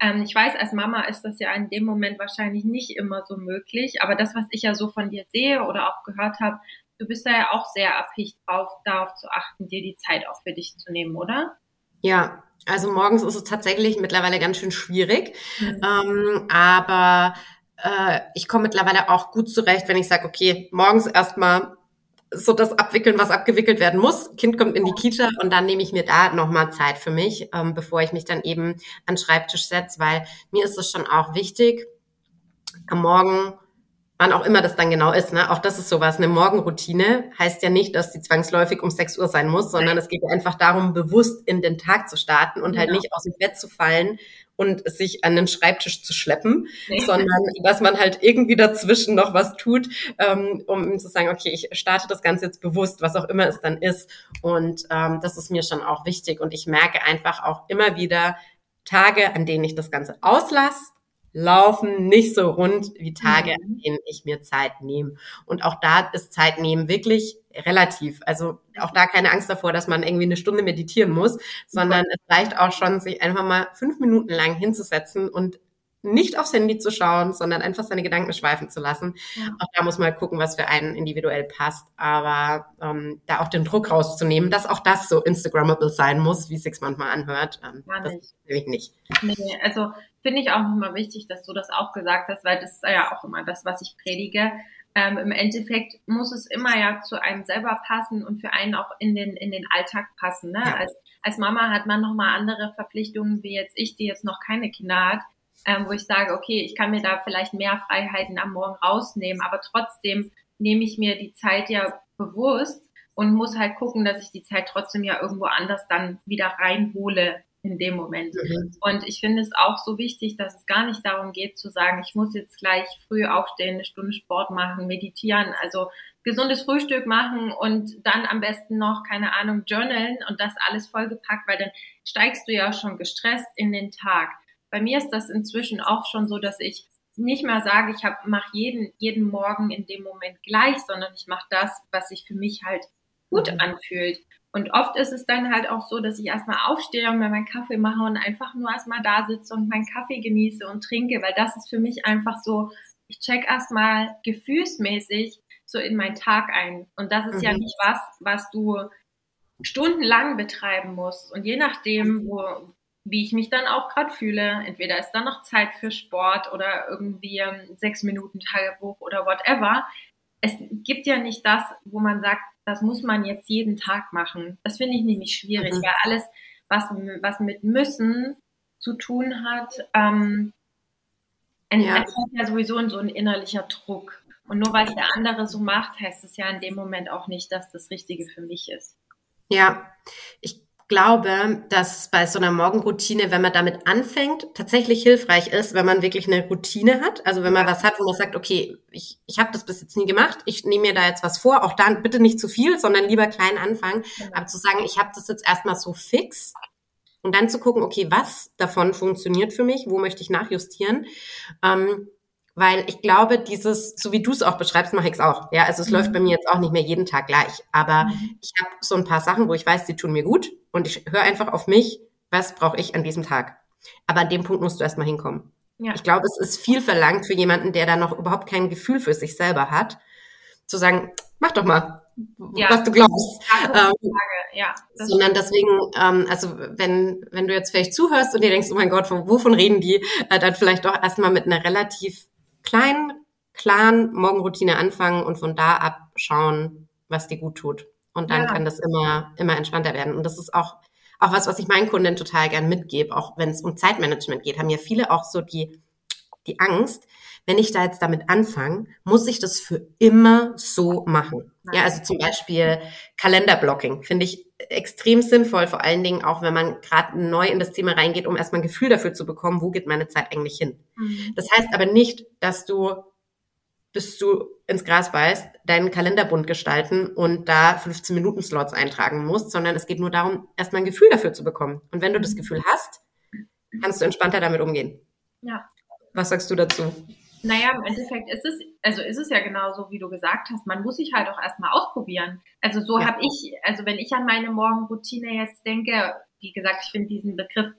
Ähm, ich weiß, als Mama ist das ja in dem Moment wahrscheinlich nicht immer so möglich, aber das, was ich ja so von dir sehe oder auch gehört habe, du bist da ja auch sehr abhängig drauf, darauf zu achten, dir die Zeit auch für dich zu nehmen, oder? Ja, also morgens ist es tatsächlich mittlerweile ganz schön schwierig, mhm. ähm, aber äh, ich komme mittlerweile auch gut zurecht, wenn ich sage, okay, morgens erstmal so das abwickeln, was abgewickelt werden muss. Kind kommt in die Kita und dann nehme ich mir da nochmal Zeit für mich, ähm, bevor ich mich dann eben an den Schreibtisch setze, weil mir ist es schon auch wichtig, am Morgen wann auch immer das dann genau ist. Ne? Auch das ist sowas. Eine Morgenroutine heißt ja nicht, dass die zwangsläufig um 6 Uhr sein muss, sondern es geht einfach darum, bewusst in den Tag zu starten und halt genau. halt nicht aus dem Bett zu fallen und sich an den Schreibtisch zu schleppen, nee. sondern dass man halt irgendwie dazwischen noch was tut, ähm, um zu sagen, okay, ich starte das Ganze jetzt bewusst, was auch immer es dann ist. Und ähm, das ist mir schon auch wichtig. Und ich merke einfach auch immer wieder Tage, an denen ich das Ganze auslasse laufen nicht so rund wie Tage, mhm. an denen ich mir Zeit nehme. Und auch da ist Zeit nehmen wirklich relativ. Also auch da keine Angst davor, dass man irgendwie eine Stunde meditieren muss, sondern es reicht auch schon, sich einfach mal fünf Minuten lang hinzusetzen und nicht aufs Handy zu schauen, sondern einfach seine Gedanken schweifen zu lassen. Ja. Auch da muss man gucken, was für einen individuell passt. Aber ähm, da auch den Druck rauszunehmen, dass auch das so Instagrammable sein muss, wie es sich manchmal anhört, ähm, das will ich nicht. Nee, also finde ich auch nochmal wichtig, dass du das auch gesagt hast, weil das ist ja auch immer das, was ich predige. Ähm, Im Endeffekt muss es immer ja zu einem selber passen und für einen auch in den, in den Alltag passen. Ne? Ja. Als, als Mama hat man nochmal andere Verpflichtungen, wie jetzt ich, die jetzt noch keine Kinder hat ähm, wo ich sage, okay, ich kann mir da vielleicht mehr Freiheiten am Morgen rausnehmen, aber trotzdem nehme ich mir die Zeit ja bewusst und muss halt gucken, dass ich die Zeit trotzdem ja irgendwo anders dann wieder reinhole in dem Moment. Mhm. Und ich finde es auch so wichtig, dass es gar nicht darum geht zu sagen, ich muss jetzt gleich früh aufstehen, eine Stunde Sport machen, meditieren, also gesundes Frühstück machen und dann am besten noch, keine Ahnung, journalen und das alles vollgepackt, weil dann steigst du ja schon gestresst in den Tag. Bei mir ist das inzwischen auch schon so, dass ich nicht mehr sage, ich mache jeden, jeden Morgen in dem Moment gleich, sondern ich mache das, was sich für mich halt gut mhm. anfühlt. Und oft ist es dann halt auch so, dass ich erstmal aufstehe und mir meinen Kaffee mache und einfach nur erstmal da sitze und meinen Kaffee genieße und trinke, weil das ist für mich einfach so, ich check erstmal gefühlsmäßig so in meinen Tag ein. Und das ist mhm. ja nicht was, was du stundenlang betreiben musst. Und je nachdem, wo, wie ich mich dann auch gerade fühle. Entweder ist da noch Zeit für Sport oder irgendwie ähm, sechs Minuten Tagebuch oder whatever. Es gibt ja nicht das, wo man sagt, das muss man jetzt jeden Tag machen. Das finde ich nämlich schwierig, mhm. weil alles, was, was mit müssen zu tun hat, ähm, ja. ja sowieso so ein innerlicher Druck. Und nur weil es der andere so macht, heißt es ja in dem Moment auch nicht, dass das Richtige für mich ist. Ja, ich glaube, dass bei so einer Morgenroutine, wenn man damit anfängt, tatsächlich hilfreich ist, wenn man wirklich eine Routine hat. Also wenn man was hat, wo man sagt, okay, ich, ich habe das bis jetzt nie gemacht, ich nehme mir da jetzt was vor, auch dann bitte nicht zu viel, sondern lieber klein anfangen. Genau. Aber zu sagen, ich habe das jetzt erstmal so fix und dann zu gucken, okay, was davon funktioniert für mich, wo möchte ich nachjustieren. Ähm, weil ich glaube, dieses, so wie du es auch beschreibst, mache ich es auch. Ja, also es mhm. läuft bei mir jetzt auch nicht mehr jeden Tag gleich. Aber mhm. ich habe so ein paar Sachen, wo ich weiß, die tun mir gut. Und ich höre einfach auf mich, was brauche ich an diesem Tag. Aber an dem Punkt musst du erstmal hinkommen. Ja. Ich glaube, es ist viel verlangt für jemanden, der da noch überhaupt kein Gefühl für sich selber hat, zu sagen, mach doch mal, ja. was du glaubst. Ja, ähm, ja, sondern deswegen, ähm, also wenn, wenn du jetzt vielleicht zuhörst und dir denkst, oh mein Gott, wovon reden die, äh, dann vielleicht doch erstmal mit einer relativ kleinen, klaren Morgenroutine anfangen und von da ab schauen, was dir gut tut. Und dann ja. kann das immer, immer entspannter werden. Und das ist auch, auch was, was ich meinen Kunden total gern mitgebe, auch wenn es um Zeitmanagement geht, haben ja viele auch so die, die Angst, wenn ich da jetzt damit anfange, muss ich das für immer so machen. Ja, also zum Beispiel Kalenderblocking finde ich extrem sinnvoll, vor allen Dingen auch, wenn man gerade neu in das Thema reingeht, um erstmal ein Gefühl dafür zu bekommen, wo geht meine Zeit eigentlich hin. Mhm. Das heißt aber nicht, dass du, bis du ins Gras beißt, deinen Kalender bunt gestalten und da 15 Minuten Slots eintragen musst, sondern es geht nur darum, erstmal ein Gefühl dafür zu bekommen. Und wenn du das mhm. Gefühl hast, kannst du entspannter damit umgehen. Ja. Was sagst du dazu? Naja, im Endeffekt ist es, also ist es ja genauso, wie du gesagt hast, man muss sich halt auch erstmal ausprobieren. Also so ja. habe ich, also wenn ich an meine Morgenroutine jetzt denke, wie gesagt, ich finde diesen Begriff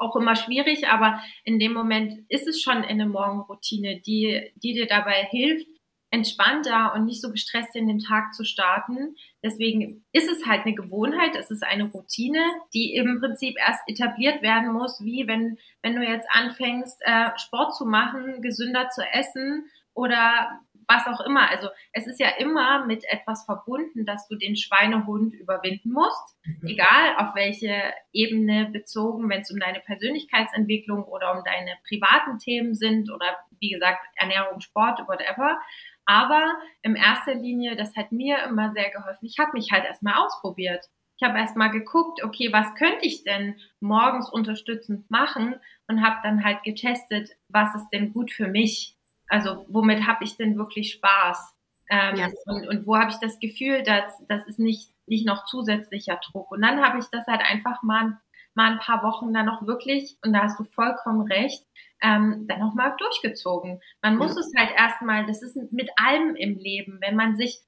auch immer schwierig, aber in dem Moment ist es schon eine Morgenroutine, die, die dir dabei hilft, entspannter und nicht so gestresst in den Tag zu starten. Deswegen ist es halt eine Gewohnheit, es ist eine Routine, die im Prinzip erst etabliert werden muss, wie wenn, wenn du jetzt anfängst, äh, Sport zu machen, gesünder zu essen oder was auch immer. Also es ist ja immer mit etwas verbunden, dass du den Schweinehund überwinden musst, mhm. egal auf welche Ebene bezogen, wenn es um deine Persönlichkeitsentwicklung oder um deine privaten Themen sind oder wie gesagt Ernährung, Sport, whatever. Aber in erster Linie, das hat mir immer sehr geholfen. Ich habe mich halt erstmal ausprobiert. Ich habe erstmal geguckt, okay, was könnte ich denn morgens unterstützend machen und habe dann halt getestet, was ist denn gut für mich? Also womit habe ich denn wirklich Spaß? Ähm, ja. und, und wo habe ich das Gefühl, dass das ist nicht, nicht noch zusätzlicher Druck. Und dann habe ich das halt einfach mal, mal ein paar Wochen dann noch wirklich, und da hast du vollkommen recht, ähm, dann nochmal durchgezogen. Man muss ja. es halt erstmal, das ist mit allem im Leben, wenn man sich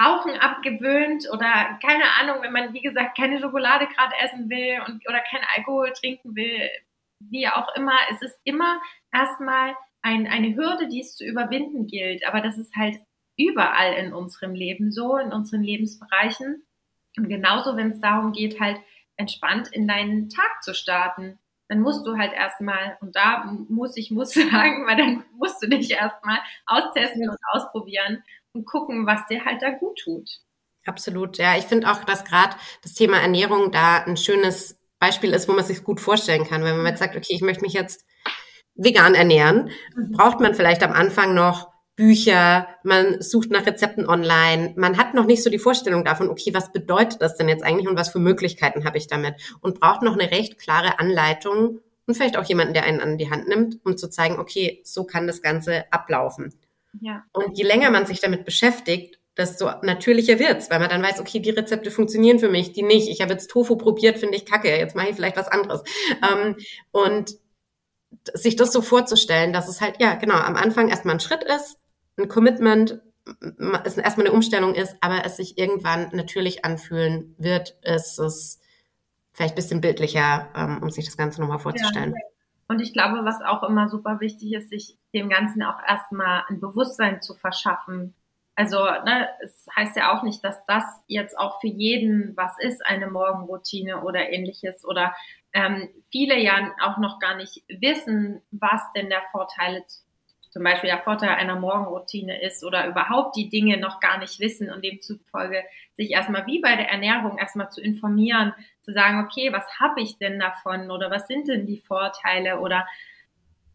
Rauchen abgewöhnt oder keine Ahnung, wenn man, wie gesagt, keine Schokolade gerade essen will und, oder kein Alkohol trinken will, wie auch immer, es ist immer erstmal ein, eine Hürde, die es zu überwinden gilt. Aber das ist halt überall in unserem Leben so, in unseren Lebensbereichen. Und genauso, wenn es darum geht, halt entspannt in deinen Tag zu starten, dann musst du halt erstmal, und da muss ich muss sagen, weil dann musst du dich erstmal austesten und ausprobieren und gucken, was dir halt da gut tut. Absolut, ja. Ich finde auch, dass gerade das Thema Ernährung da ein schönes Beispiel ist, wo man sich gut vorstellen kann. Wenn man jetzt sagt, okay, ich möchte mich jetzt vegan ernähren, mhm. braucht man vielleicht am Anfang noch Bücher, man sucht nach Rezepten online, man hat noch nicht so die Vorstellung davon, okay, was bedeutet das denn jetzt eigentlich und was für Möglichkeiten habe ich damit und braucht noch eine recht klare Anleitung und vielleicht auch jemanden, der einen an die Hand nimmt, um zu zeigen, okay, so kann das Ganze ablaufen. Ja. Und je länger man sich damit beschäftigt, desto natürlicher wird's, weil man dann weiß, okay, die Rezepte funktionieren für mich, die nicht. Ich habe jetzt Tofu probiert, finde ich kacke, jetzt mache ich vielleicht was anderes. Ähm, und sich das so vorzustellen, dass es halt, ja, genau, am Anfang erstmal ein Schritt ist, ein Commitment, es erstmal eine Umstellung ist, aber es sich irgendwann natürlich anfühlen wird, ist es vielleicht ein bisschen bildlicher, ähm, um sich das Ganze nochmal vorzustellen. Ja. Und ich glaube, was auch immer super wichtig ist, sich dem Ganzen auch erstmal ein Bewusstsein zu verschaffen. Also ne, es heißt ja auch nicht, dass das jetzt auch für jeden was ist, eine Morgenroutine oder ähnliches. Oder ähm, viele ja auch noch gar nicht wissen, was denn der Vorteil zum Beispiel der Vorteil einer Morgenroutine ist oder überhaupt die Dinge noch gar nicht wissen und demzufolge sich erstmal wie bei der Ernährung erstmal zu informieren, zu sagen, okay, was habe ich denn davon oder was sind denn die Vorteile oder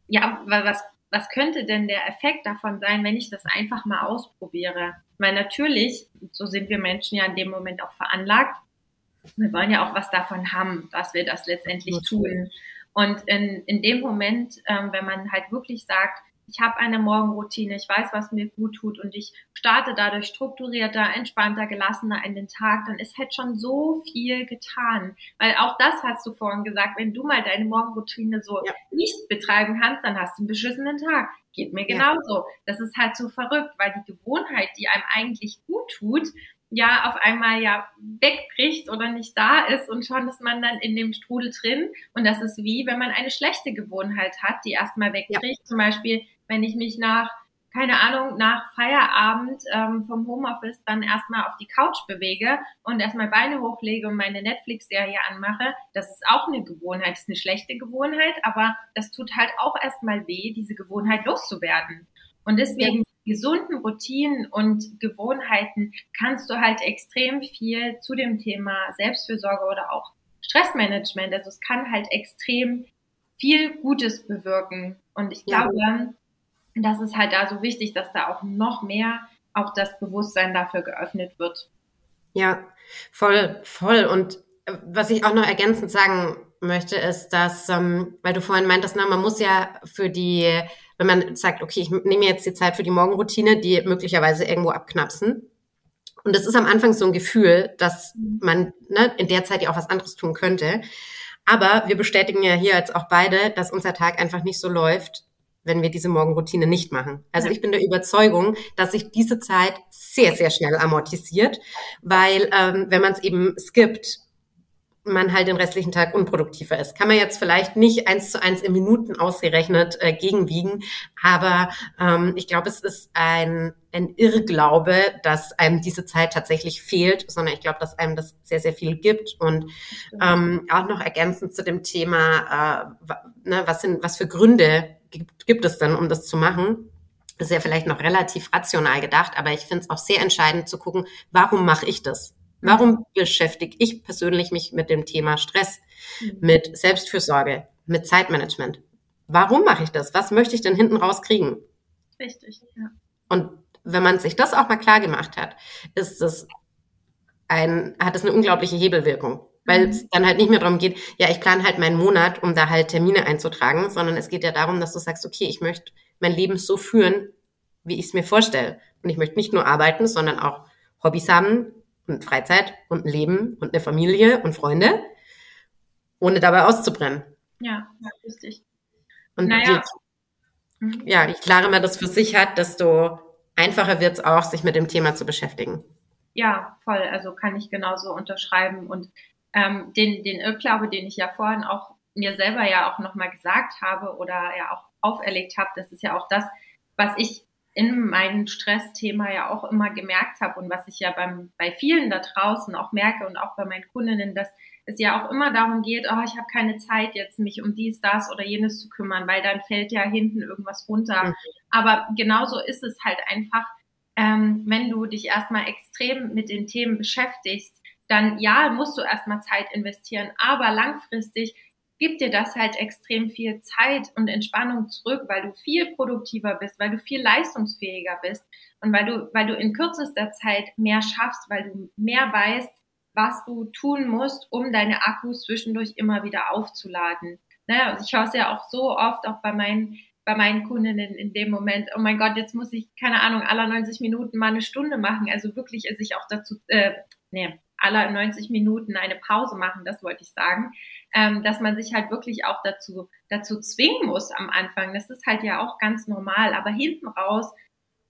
ja, was, was könnte denn der Effekt davon sein, wenn ich das einfach mal ausprobiere? Weil natürlich, so sind wir Menschen ja in dem Moment auch veranlagt, wir wollen ja auch was davon haben, dass wir das letztendlich tun. Und in, in dem Moment, ähm, wenn man halt wirklich sagt, ich habe eine Morgenroutine, ich weiß, was mir gut tut und ich starte dadurch strukturierter, entspannter, gelassener in den Tag, dann ist halt schon so viel getan. Weil auch das hast du vorhin gesagt, wenn du mal deine Morgenroutine so ja. nicht betreiben kannst, dann hast du einen beschissenen Tag. Geht mir genauso. Ja. Das ist halt so verrückt, weil die Gewohnheit, die einem eigentlich gut tut, ja auf einmal ja wegbricht oder nicht da ist und schon ist man dann in dem Strudel drin. Und das ist wie, wenn man eine schlechte Gewohnheit hat, die erstmal wegbricht. Ja. Zum Beispiel, wenn ich mich nach, keine Ahnung, nach Feierabend ähm, vom Homeoffice dann erstmal auf die Couch bewege und erstmal Beine hochlege und meine Netflix-Serie anmache, das ist auch eine Gewohnheit, das ist eine schlechte Gewohnheit, aber das tut halt auch erstmal weh, diese Gewohnheit loszuwerden. Und deswegen ja gesunden Routinen und Gewohnheiten kannst du halt extrem viel zu dem Thema Selbstfürsorge oder auch Stressmanagement. Also es kann halt extrem viel Gutes bewirken. Und ich glaube, ja. Das ist halt da so wichtig, dass da auch noch mehr auch das Bewusstsein dafür geöffnet wird. Ja, voll, voll. Und äh, was ich auch noch ergänzend sagen möchte, ist, dass, ähm, weil du vorhin meintest, na, man muss ja für die wenn man sagt, okay, ich nehme jetzt die Zeit für die Morgenroutine, die möglicherweise irgendwo abknapsen. Und das ist am Anfang so ein Gefühl, dass man ne, in der Zeit ja auch was anderes tun könnte. Aber wir bestätigen ja hier jetzt auch beide, dass unser Tag einfach nicht so läuft, wenn wir diese Morgenroutine nicht machen. Also ich bin der Überzeugung, dass sich diese Zeit sehr, sehr schnell amortisiert, weil ähm, wenn man es eben skippt, man halt den restlichen Tag unproduktiver ist. Kann man jetzt vielleicht nicht eins zu eins in Minuten ausgerechnet äh, gegenwiegen, aber ähm, ich glaube, es ist ein, ein Irrglaube, dass einem diese Zeit tatsächlich fehlt, sondern ich glaube, dass einem das sehr, sehr viel gibt. Und ähm, auch noch ergänzend zu dem Thema, äh, ne, was, sind, was für Gründe gibt, gibt es denn, um das zu machen? ist ja vielleicht noch relativ rational gedacht, aber ich finde es auch sehr entscheidend zu gucken, warum mache ich das? Warum beschäftige ich persönlich mich mit dem Thema Stress, mhm. mit Selbstfürsorge, mit Zeitmanagement? Warum mache ich das? Was möchte ich denn hinten raus kriegen? Richtig, ja. Und wenn man sich das auch mal klar gemacht hat, ist es ein, hat es eine unglaubliche Hebelwirkung. Weil mhm. es dann halt nicht mehr darum geht, ja, ich plane halt meinen Monat, um da halt Termine einzutragen, sondern es geht ja darum, dass du sagst, okay, ich möchte mein Leben so führen, wie ich es mir vorstelle. Und ich möchte nicht nur arbeiten, sondern auch Hobbys haben und Freizeit und ein Leben und eine Familie und Freunde, ohne dabei auszubrennen. Ja, ja richtig. Und naja. je, mhm. ja, je klarer man das für sich hat, desto einfacher wird es auch, sich mit dem Thema zu beschäftigen. Ja, voll. Also kann ich genauso unterschreiben. Und ähm, den, den Irrglaube, den ich ja vorhin auch mir selber ja auch nochmal gesagt habe oder ja auch auferlegt habe, das ist ja auch das, was ich in meinem Stressthema ja auch immer gemerkt habe und was ich ja beim, bei vielen da draußen auch merke und auch bei meinen Kundinnen, dass es ja auch immer darum geht, oh, ich habe keine Zeit jetzt, mich um dies, das oder jenes zu kümmern, weil dann fällt ja hinten irgendwas runter. Mhm. Aber genauso ist es halt einfach, ähm, wenn du dich erstmal extrem mit den Themen beschäftigst, dann ja, musst du erstmal Zeit investieren, aber langfristig gibt dir das halt extrem viel Zeit und Entspannung zurück, weil du viel produktiver bist, weil du viel leistungsfähiger bist und weil du, weil du in kürzester Zeit mehr schaffst, weil du mehr weißt, was du tun musst, um deine Akkus zwischendurch immer wieder aufzuladen. Naja, also ich höre es ja auch so oft, auch bei meinen bei meinen Kundinnen in dem Moment, oh mein Gott, jetzt muss ich, keine Ahnung, aller 90 Minuten mal eine Stunde machen. Also wirklich sich auch dazu, äh, nee, aller 90 Minuten eine Pause machen, das wollte ich sagen, ähm, dass man sich halt wirklich auch dazu, dazu zwingen muss am Anfang. Das ist halt ja auch ganz normal, aber hinten raus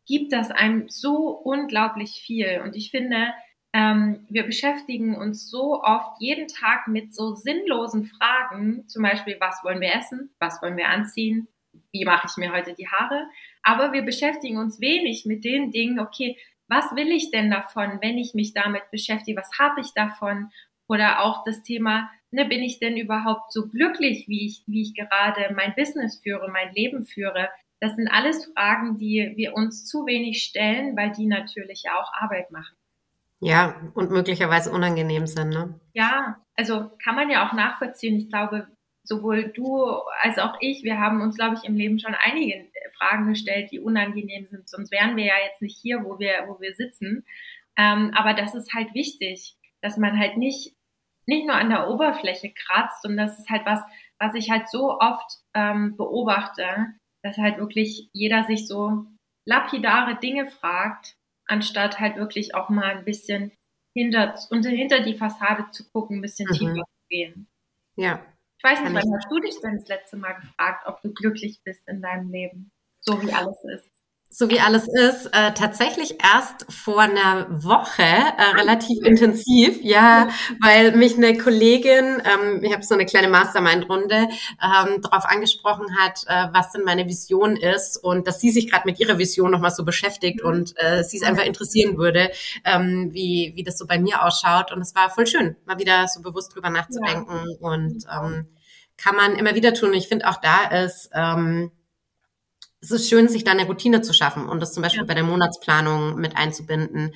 gibt das einem so unglaublich viel. Und ich finde, ähm, wir beschäftigen uns so oft jeden Tag mit so sinnlosen Fragen, zum Beispiel, was wollen wir essen, was wollen wir anziehen, wie mache ich mir heute die Haare, aber wir beschäftigen uns wenig mit den Dingen, okay, was will ich denn davon, wenn ich mich damit beschäftige? Was habe ich davon? Oder auch das Thema, ne, bin ich denn überhaupt so glücklich, wie ich, wie ich gerade mein Business führe, mein Leben führe? Das sind alles Fragen, die wir uns zu wenig stellen, weil die natürlich auch Arbeit machen. Ja, und möglicherweise unangenehm sind, ne? Ja, also kann man ja auch nachvollziehen. Ich glaube, sowohl du als auch ich, wir haben uns, glaube ich, im Leben schon einige Fragen gestellt, die unangenehm sind. Sonst wären wir ja jetzt nicht hier, wo wir, wo wir sitzen. Ähm, aber das ist halt wichtig, dass man halt nicht, nicht nur an der Oberfläche kratzt und das ist halt was, was ich halt so oft ähm, beobachte, dass halt wirklich jeder sich so lapidare Dinge fragt, anstatt halt wirklich auch mal ein bisschen hinter, unter, hinter die Fassade zu gucken, ein bisschen mhm. tiefer zu gehen. Ja. Ich weiß nicht, wann hast du dich denn das letzte Mal gefragt, ob du glücklich bist in deinem Leben? so wie alles ist. So wie alles ist, äh, tatsächlich erst vor einer Woche äh, relativ intensiv, ja, weil mich eine Kollegin, ähm, ich habe so eine kleine Mastermind-Runde, ähm, darauf angesprochen hat, äh, was denn meine Vision ist und dass sie sich gerade mit ihrer Vision nochmal so beschäftigt mhm. und äh, sie es einfach interessieren würde, ähm, wie, wie das so bei mir ausschaut. Und es war voll schön, mal wieder so bewusst drüber nachzudenken ja. und ähm, kann man immer wieder tun. Und ich finde auch da ist, ähm, es ist schön, sich da eine Routine zu schaffen und das zum Beispiel ja. bei der Monatsplanung mit einzubinden.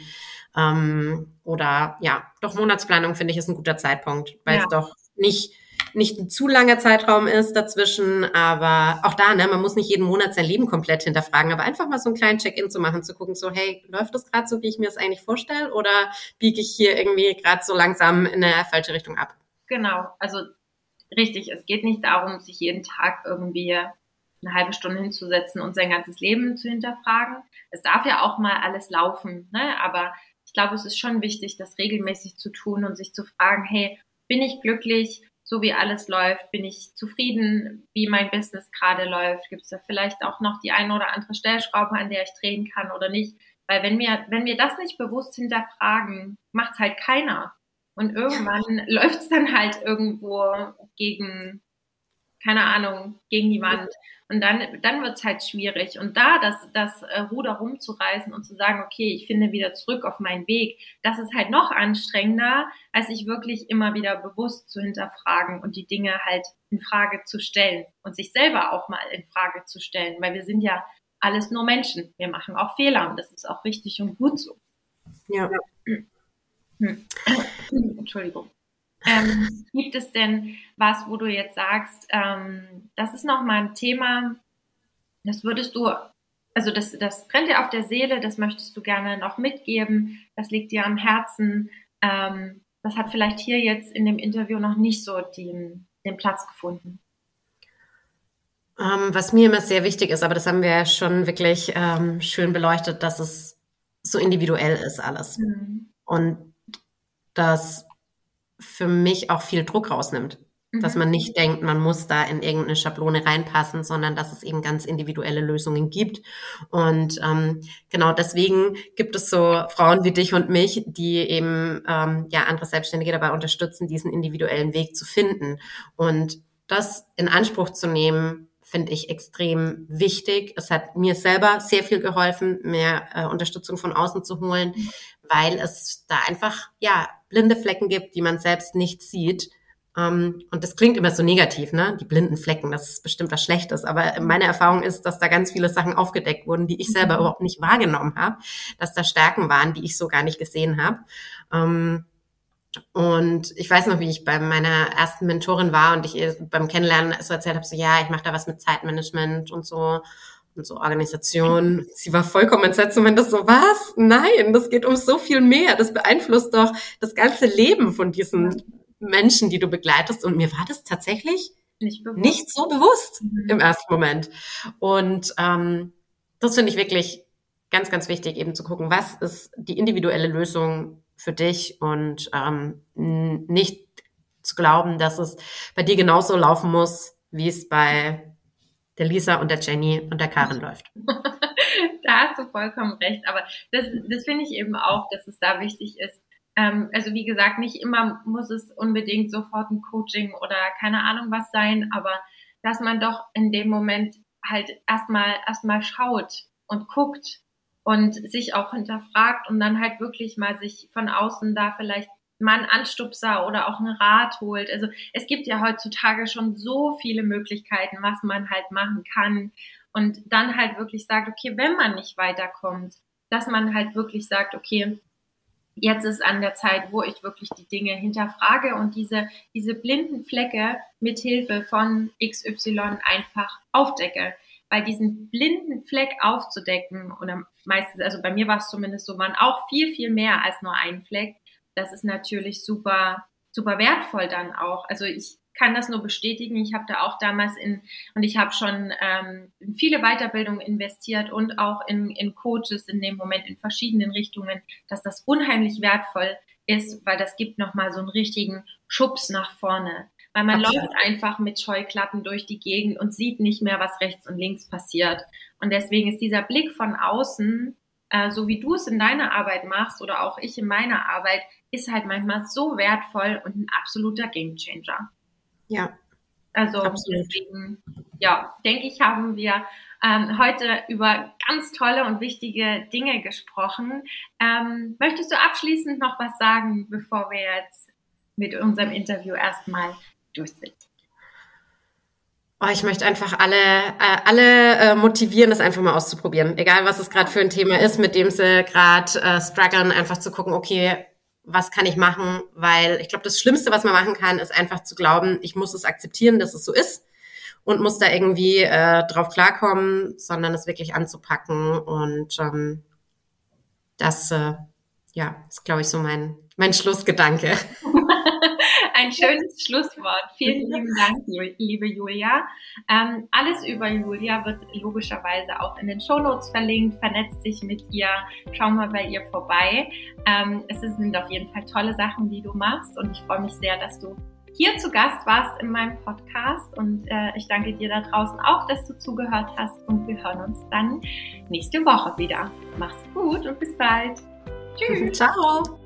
Ähm, oder ja, doch Monatsplanung finde ich ist ein guter Zeitpunkt, weil ja. es doch nicht nicht ein zu langer Zeitraum ist dazwischen, aber auch da, ne, man muss nicht jeden Monat sein Leben komplett hinterfragen, aber einfach mal so einen kleinen Check-in zu machen, zu gucken, so, hey, läuft das gerade so, wie ich mir das eigentlich vorstelle, oder biege ich hier irgendwie gerade so langsam in eine falsche Richtung ab? Genau, also richtig, es geht nicht darum, sich jeden Tag irgendwie eine halbe Stunde hinzusetzen und sein ganzes Leben zu hinterfragen. Es darf ja auch mal alles laufen, ne? aber ich glaube, es ist schon wichtig, das regelmäßig zu tun und sich zu fragen, hey, bin ich glücklich, so wie alles läuft? Bin ich zufrieden, wie mein Business gerade läuft? Gibt es da vielleicht auch noch die eine oder andere Stellschraube, an der ich drehen kann oder nicht? Weil wenn wir, wenn wir das nicht bewusst hinterfragen, macht es halt keiner. Und irgendwann läuft es dann halt irgendwo gegen, keine Ahnung, gegen die Wand. Und dann, dann wird es halt schwierig. Und da das, das äh, Ruder rumzureißen und zu sagen, okay, ich finde wieder zurück auf meinen Weg, das ist halt noch anstrengender, als sich wirklich immer wieder bewusst zu hinterfragen und die Dinge halt in Frage zu stellen und sich selber auch mal in Frage zu stellen. Weil wir sind ja alles nur Menschen. Wir machen auch Fehler und das ist auch richtig und gut so. Ja. Hm. Entschuldigung. Ähm, gibt es denn was, wo du jetzt sagst, ähm, das ist nochmal ein Thema, das würdest du, also das, das brennt dir auf der Seele, das möchtest du gerne noch mitgeben, das liegt dir am Herzen, ähm, das hat vielleicht hier jetzt in dem Interview noch nicht so den, den Platz gefunden. Ähm, was mir immer sehr wichtig ist, aber das haben wir ja schon wirklich ähm, schön beleuchtet, dass es so individuell ist alles. Mhm. Und das für mich auch viel Druck rausnimmt. Mhm. Dass man nicht denkt, man muss da in irgendeine Schablone reinpassen, sondern dass es eben ganz individuelle Lösungen gibt. Und ähm, genau deswegen gibt es so Frauen wie dich und mich, die eben ähm, ja andere Selbstständige dabei unterstützen, diesen individuellen Weg zu finden. Und das in Anspruch zu nehmen, finde ich extrem wichtig. Es hat mir selber sehr viel geholfen, mehr äh, Unterstützung von außen zu holen, mhm. weil es da einfach ja blinde Flecken gibt, die man selbst nicht sieht. Um, ähm, und das klingt immer so negativ, ne? Die blinden Flecken, das ist bestimmt was Schlechtes. Aber meine Erfahrung ist, dass da ganz viele Sachen aufgedeckt wurden, die ich selber mhm. überhaupt nicht wahrgenommen habe, dass da Stärken waren, die ich so gar nicht gesehen habe. Um, ähm, und ich weiß noch, wie ich bei meiner ersten Mentorin war und ich ihr beim Kennenlernen so erzählt habe, so ja, ich mache da was mit Zeitmanagement und so und so Organisation. Sie war vollkommen entsetzt und meinte so, was? Nein, das geht um so viel mehr. Das beeinflusst doch das ganze Leben von diesen Menschen, die du begleitest. Und mir war das tatsächlich nicht, nicht so bewusst mhm. im ersten Moment. Und ähm, das finde ich wirklich ganz, ganz wichtig, eben zu gucken, was ist die individuelle Lösung für dich und ähm, nicht zu glauben, dass es bei dir genauso laufen muss, wie es bei der Lisa und der Jenny und der Karen läuft. da hast du vollkommen recht. Aber das, das finde ich eben auch, dass es da wichtig ist. Ähm, also wie gesagt, nicht immer muss es unbedingt sofort ein Coaching oder keine Ahnung was sein, aber dass man doch in dem Moment halt erstmal erstmal schaut und guckt und sich auch hinterfragt und dann halt wirklich mal sich von außen da vielleicht einen Anstupser oder auch einen Rat holt. Also es gibt ja heutzutage schon so viele Möglichkeiten, was man halt machen kann. Und dann halt wirklich sagt, okay, wenn man nicht weiterkommt, dass man halt wirklich sagt, okay, jetzt ist an der Zeit, wo ich wirklich die Dinge hinterfrage und diese, diese blinden Flecke mit Hilfe von XY einfach aufdecke. Weil diesen blinden Fleck aufzudecken, oder meistens, also bei mir war es zumindest so, waren auch viel, viel mehr als nur ein Fleck, das ist natürlich super, super wertvoll dann auch. Also ich kann das nur bestätigen. Ich habe da auch damals in, und ich habe schon ähm, in viele Weiterbildungen investiert und auch in, in Coaches in dem Moment in verschiedenen Richtungen, dass das unheimlich wertvoll ist, weil das gibt nochmal so einen richtigen Schubs nach vorne. Weil man Absolut. läuft einfach mit Scheuklappen durch die Gegend und sieht nicht mehr, was rechts und links passiert. Und deswegen ist dieser Blick von außen äh, so wie du es in deiner Arbeit machst oder auch ich in meiner Arbeit, ist halt manchmal so wertvoll und ein absoluter Gamechanger. Ja. Also Absolut. deswegen, ja, denke ich, haben wir ähm, heute über ganz tolle und wichtige Dinge gesprochen. Ähm, möchtest du abschließend noch was sagen, bevor wir jetzt mit unserem Interview erstmal durch sind? Oh, ich möchte einfach alle, äh, alle äh, motivieren, das einfach mal auszuprobieren. Egal, was es gerade für ein Thema ist, mit dem sie gerade äh, strugglen, einfach zu gucken, okay, was kann ich machen? Weil ich glaube, das Schlimmste, was man machen kann, ist einfach zu glauben, ich muss es akzeptieren, dass es so ist und muss da irgendwie äh, drauf klarkommen, sondern es wirklich anzupacken. Und ähm, das, äh, ja, ist, glaube ich, so mein, mein Schlussgedanke. Ein schönes Schlusswort. Vielen lieben Dank, liebe Julia. Ähm, alles über Julia wird logischerweise auch in den Shownotes verlinkt. Vernetzt sich mit ihr. Schau mal bei ihr vorbei. Ähm, es sind auf jeden Fall tolle Sachen, die du machst. Und ich freue mich sehr, dass du hier zu Gast warst in meinem Podcast. Und äh, ich danke dir da draußen auch, dass du zugehört hast. Und wir hören uns dann nächste Woche wieder. Mach's gut und bis bald. Tschüss. Ciao.